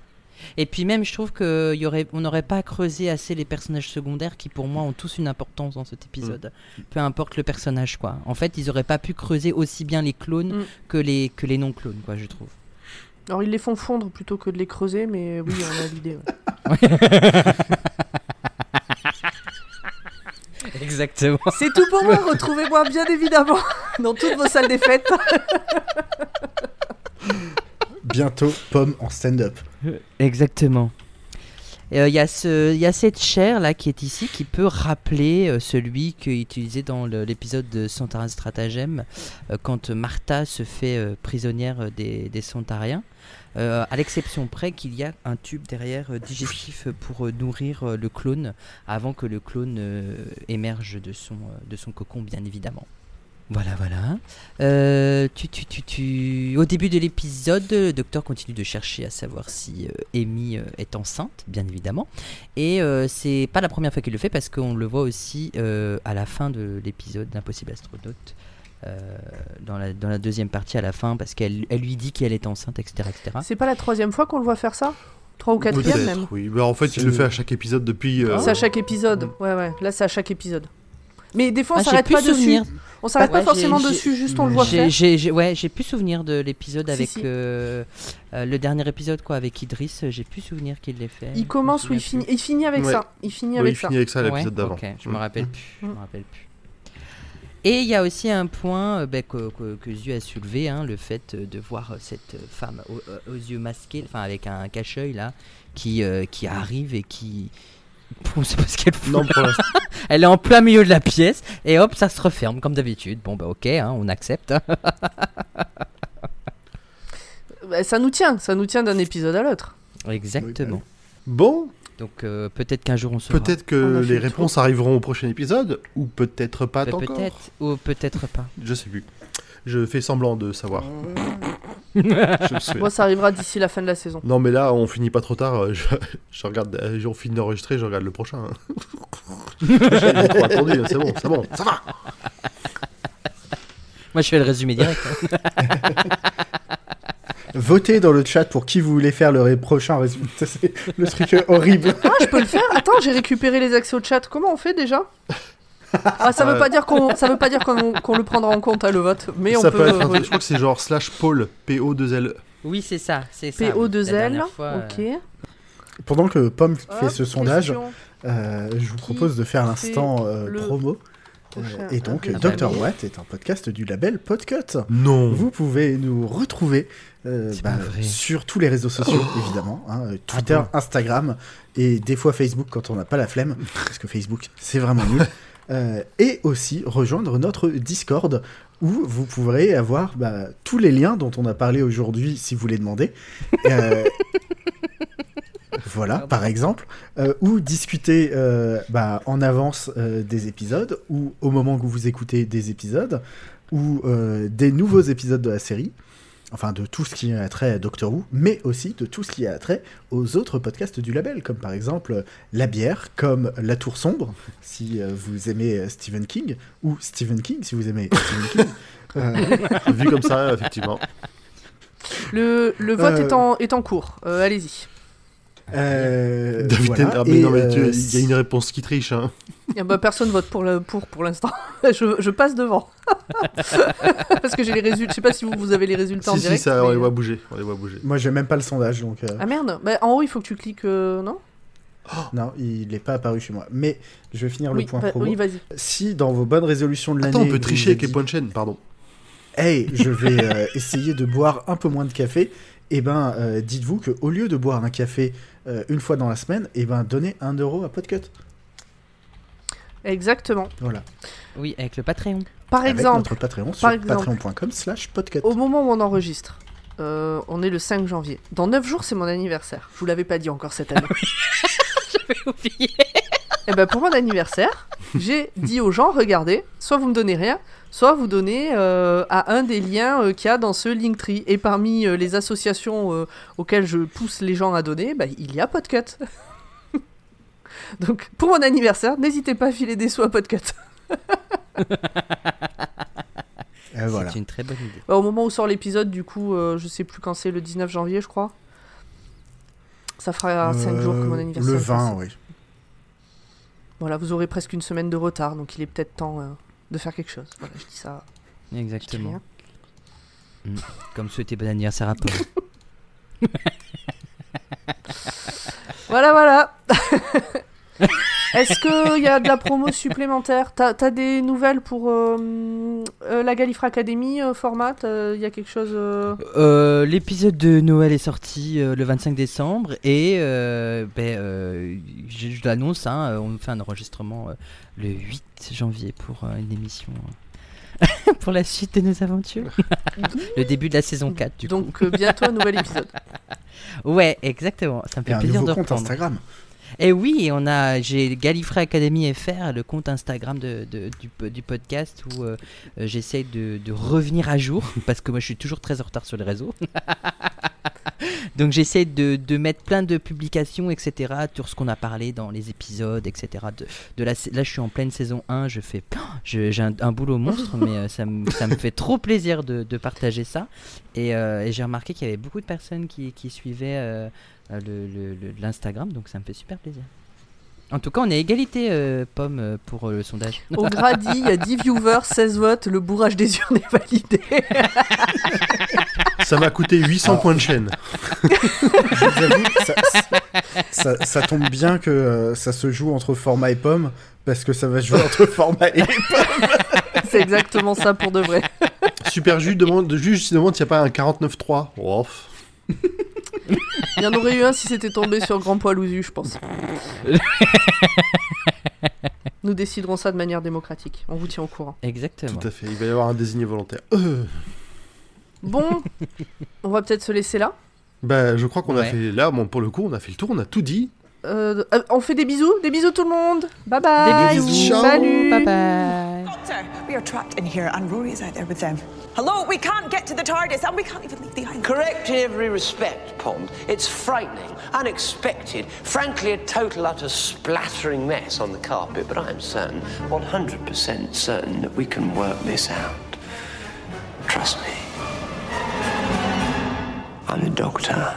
Et puis même, je trouve que y aurait, on n'aurait pas creusé assez les personnages secondaires qui, pour moi, ont tous une importance dans cet épisode. Peu importe le personnage, quoi. En fait, ils auraient pas pu creuser aussi bien les clones que les que les non clones, quoi, je trouve. Alors ils les font fondre plutôt que de les creuser, mais oui, on a l'idée. ouais. <laughs> <laughs> Exactement. C'est tout pour moi. Retrouvez-moi bien évidemment <laughs> Dans toutes vos salles des fêtes. Bientôt, Pomme en stand-up. Exactement. Il y, a ce- y a cette chair là qui est ici qui peut rappeler euh, celui qui est utilisé dans l'épisode de Santarin Stratagème euh, quand Martha se fait euh, prisonnière euh, des, des Santariens. Euh, à l'exception près qu'il y a un tube derrière euh, digestif pour euh, nourrir le clone avant que le clone émerge de son, de son cocon, bien évidemment. Voilà, voilà. Tu, tu, tu, tu- Au début de l'épisode, le docteur continue de chercher à savoir si euh, Amy est enceinte, bien évidemment. Et c'est pas la première fois qu'il le fait parce qu'on le voit aussi à la fin de l'épisode d'Impossible Astronaute. Euh, dans, la, dans la deuxième partie à la fin parce qu'elle elle lui dit qu'elle est enceinte etc etc C'est pas la troisième fois qu'on le voit faire ça? Trois ou quatrième même? Oui, bah, en fait, il le fait à chaque épisode depuis. euh, C'est à chaque épisode. Ouais, ouais. Là, c'est à chaque épisode. Mais des fois, on Ah, s'arrête pas dessus. On s'arrête Ouais, pas forcément dessus, juste on le voit J'ai- faire. j'ai ouais j'ai plus souvenir de l'épisode avec si. euh, euh, le dernier épisode quoi avec Idriss j'ai plus souvenir qu'il l'ait fait Il commence ou il finit. Il finit avec Ouais. ça. Il finit avec il ça. finit avec ça l'épisode Ouais, d'avant. ok, je Mm. me rappelle plus. Je Mm. me rappelle plus. Et il y a aussi un point euh, ben, que, que, que Zu a soulevé, hein, le fait euh, de voir euh, cette femme aux, aux yeux masqués, enfin avec un cache-œil là, qui, euh, qui arrive et qui. <laughs> On sait pas ce qu'elle fout. Non, pour l'instant. <laughs> Elle est en plein milieu de la pièce et hop, ça se referme comme d'habitude. Bon bah ok, hein, on accepte. <laughs> Bah, ça nous tient. Ça nous tient d'un épisode à l'autre. Exactement. Bon, Donc euh, peut-être qu'un jour on saura. peut-être que les le réponses arriveront au prochain épisode, ou peut-être pas Pe- encore. Peut-être ou peut-être pas. Je sais plus. Je fais semblant de savoir. <laughs> souviens. Moi, ça arrivera d'ici la fin de la saison. Non, mais là, on finit pas trop tard. euh, Je, <laughs> je regarde, euh, on finit d'enregistrer, je regarde le prochain. hein. <laughs> J'ai trop attendu, c'est bon, c'est bon, ça va. Moi je fais le résumé direct. hein. Votez dans le chat pour qui vous voulez faire le prochain résumé. <laughs> Ça, C'est le truc horrible. Ah, je peux le faire Attends, j'ai récupéré les accès au chat. Comment on fait déjà? Ah, ça veut Euh. pas dire qu'on ça veut pas dire qu'on qu'on le prendra en compte à le vote, mais on ça peut, peut être, je crois que c'est genre slash Paul, P-O-2-L. Oui c'est ça, c'est ça. oui. La PO2L. dernière fois, euh, Ok. Pendant que Pomme fait ce sondage, euh, je vous propose de faire l'instant euh, le promo. Et donc, Dr. Watt est un podcast du label Podcut. Non. Vous pouvez nous retrouver euh, bah, sur tous les réseaux sociaux, évidemment. hein, euh, Twitter, Instagram et des fois Facebook quand on n'a pas la flemme, <laughs> parce que Facebook, c'est vraiment nul. <laughs> Euh, et aussi rejoindre notre Discord où vous pourrez avoir bah, tous les liens dont on a parlé aujourd'hui si vous les demandez. Euh, <laughs> voilà, par exemple, euh, ou discuter euh, bah, en avance euh, des épisodes, ou au moment que vous écoutez des épisodes, ou euh, des nouveaux épisodes de la série, enfin de tout ce qui a trait à Doctor Who, mais aussi de tout ce qui a trait aux autres podcasts du label, comme par exemple La Bière, comme La Tour Sombre, si euh, vous aimez Stephen King, ou Stephen King, si vous aimez Stephen King. <laughs> Euh, Vu comme ça, effectivement. Le, le vote Euh, est, en, est en cours. Euh, Allez-y. Euh, David voilà, Tennant- et, non, mais tu- euh, il y a une réponse qui triche. Hein. Ah <laughs> bah, personne vote pour le- pour, pour l'instant. <laughs> je, je passe devant. <laughs> Parce que j'ai les résultats. Je sais pas si vous, vous avez les résultats en Si, si, direct. ça, on les voit bouger. On les voit bouger. Moi, j'ai même pas le sondage, donc euh, Ah merde. Bah, en haut, il faut que tu cliques. euh, non? <gasps> Non, il n'est pas apparu chez moi. Mais je vais finir Oui, le point bah, promo. oui, vas-y. Si dans vos bonnes résolutions de l'année, Attends, on peut tricher avec les dit, points de chaîne, pardon. Hey, je vais euh, essayer de boire un peu moins de café. Eh ben, euh, dites-vous que au lieu de boire un café euh, une fois dans la semaine, eh ben, donnez un euro à Podcut. Exactement. Voilà. Oui, avec le Patreon. Par Avec exemple, notre Patreon sur par exemple. patreon.com slash podcut. au moment où on enregistre, euh, on est le 5 janvier. Dans 9 jours, c'est mon anniversaire. Je vous l'avais pas dit encore cette année. <laughs> <laughs> oublié. Et ben pour mon anniversaire, j'ai dit aux gens regardez, soit vous me donnez rien, soit vous donnez euh, à un des liens euh, qu'il y a dans ce Linktree. Et parmi euh, les associations euh, auxquelles je pousse les gens à donner, bah, il y a Podcut. <laughs> Donc pour mon anniversaire, n'hésitez pas à filer des sous à Podcut. <laughs> Voilà. C'est une très bonne idée. Bah, au moment où sort l'épisode, du coup, euh, je sais plus quand c'est, le 19 janvier, je crois. Ça fera 5 jours que mon anniversaire. Le est 20, passé. oui. Voilà, vous aurez presque une semaine de retard, donc il est peut-être temps euh, de faire quelque chose. Voilà, je dis ça. dis Exactement. rien. Comme souhaité bon anniversaire à Paul. <laughs> <laughs> Voilà, voilà. <laughs> Est-ce qu'il y a de la promo supplémentaire T'as as des nouvelles pour euh, euh, la Gallifrey Academy euh, format Il y a quelque chose euh, Euh, L'épisode de Noël est sorti euh, le 25 décembre et euh, ben, euh, je, je l'annonce, hein, on fait un enregistrement euh, le 8 janvier pour euh, une émission euh, <laughs> pour la suite de nos aventures. <laughs> le début de la saison 4 du coup. Donc euh, bientôt un nouvel épisode. <laughs> Ouais, exactement, ça me Et fait un plaisir nouveau de compte reprendre. Instagram. Et oui, on a, j'ai Gallifrey Academy FR, le compte Instagram du, du podcast où euh, j'essaye de, de revenir à jour <laughs> parce que moi je suis toujours très en retard sur les réseaux. <laughs> Donc j'essaie de, de mettre plein de publications, etc. sur ce qu'on a parlé dans les épisodes, etc. De, la, là je suis en pleine saison 1, je fais, <gasps> j'ai un, boulot monstre, mais euh, ça, me- ça fait trop plaisir de, partager ça. Et, euh, et j'ai remarqué qu'il y avait beaucoup de personnes qui, qui suivaient euh, le- le- le- l'Instagram, donc ça me fait super plaisir. En tout cas, on est à égalité, euh, Pomme, euh, pour euh, le sondage. Au Grady, il y a 10 viewers, 16 votes, le bourrage des urnes est validé. Ça m'a coûté 800 Alors- points de chaîne. Je vous avoue, ça, ça- ça tombe bien que euh, ça se joue entre format et pomme, parce que ça va se jouer entre <laughs> format et C'est exactement ça pour de vrai. Super Juge demande, juge demande s'il n'y a pas un 49.3. Oh. Il y en aurait eu un si c'était tombé sur Grand Poil Ouzu, je pense. <laughs> Nous déciderons ça de manière démocratique. On vous tient au courant. Exactement. Tout à fait, il va y avoir un désigné volontaire. Euh, Bon, on va peut-être se laisser là. bah, je crois qu'on a fait. Là, bon, pour le coup, on a fait le tour, on a tout dit. Euh, euh, on fait des bisous Des bisous tout le monde Bye bye Des bisous. Ciao. Salut Bye bye. Doctor, we are trapped in here and Rory is out there with them. Hello, we can't get to the TARDIS and we can't even leave the island. Correct in every respect, Pond. It's frightening, unexpected, frankly, a total utter splattering mess on the carpet, but I am certain, 100% certain, that we can work this out. Trust me. I'm the doctor.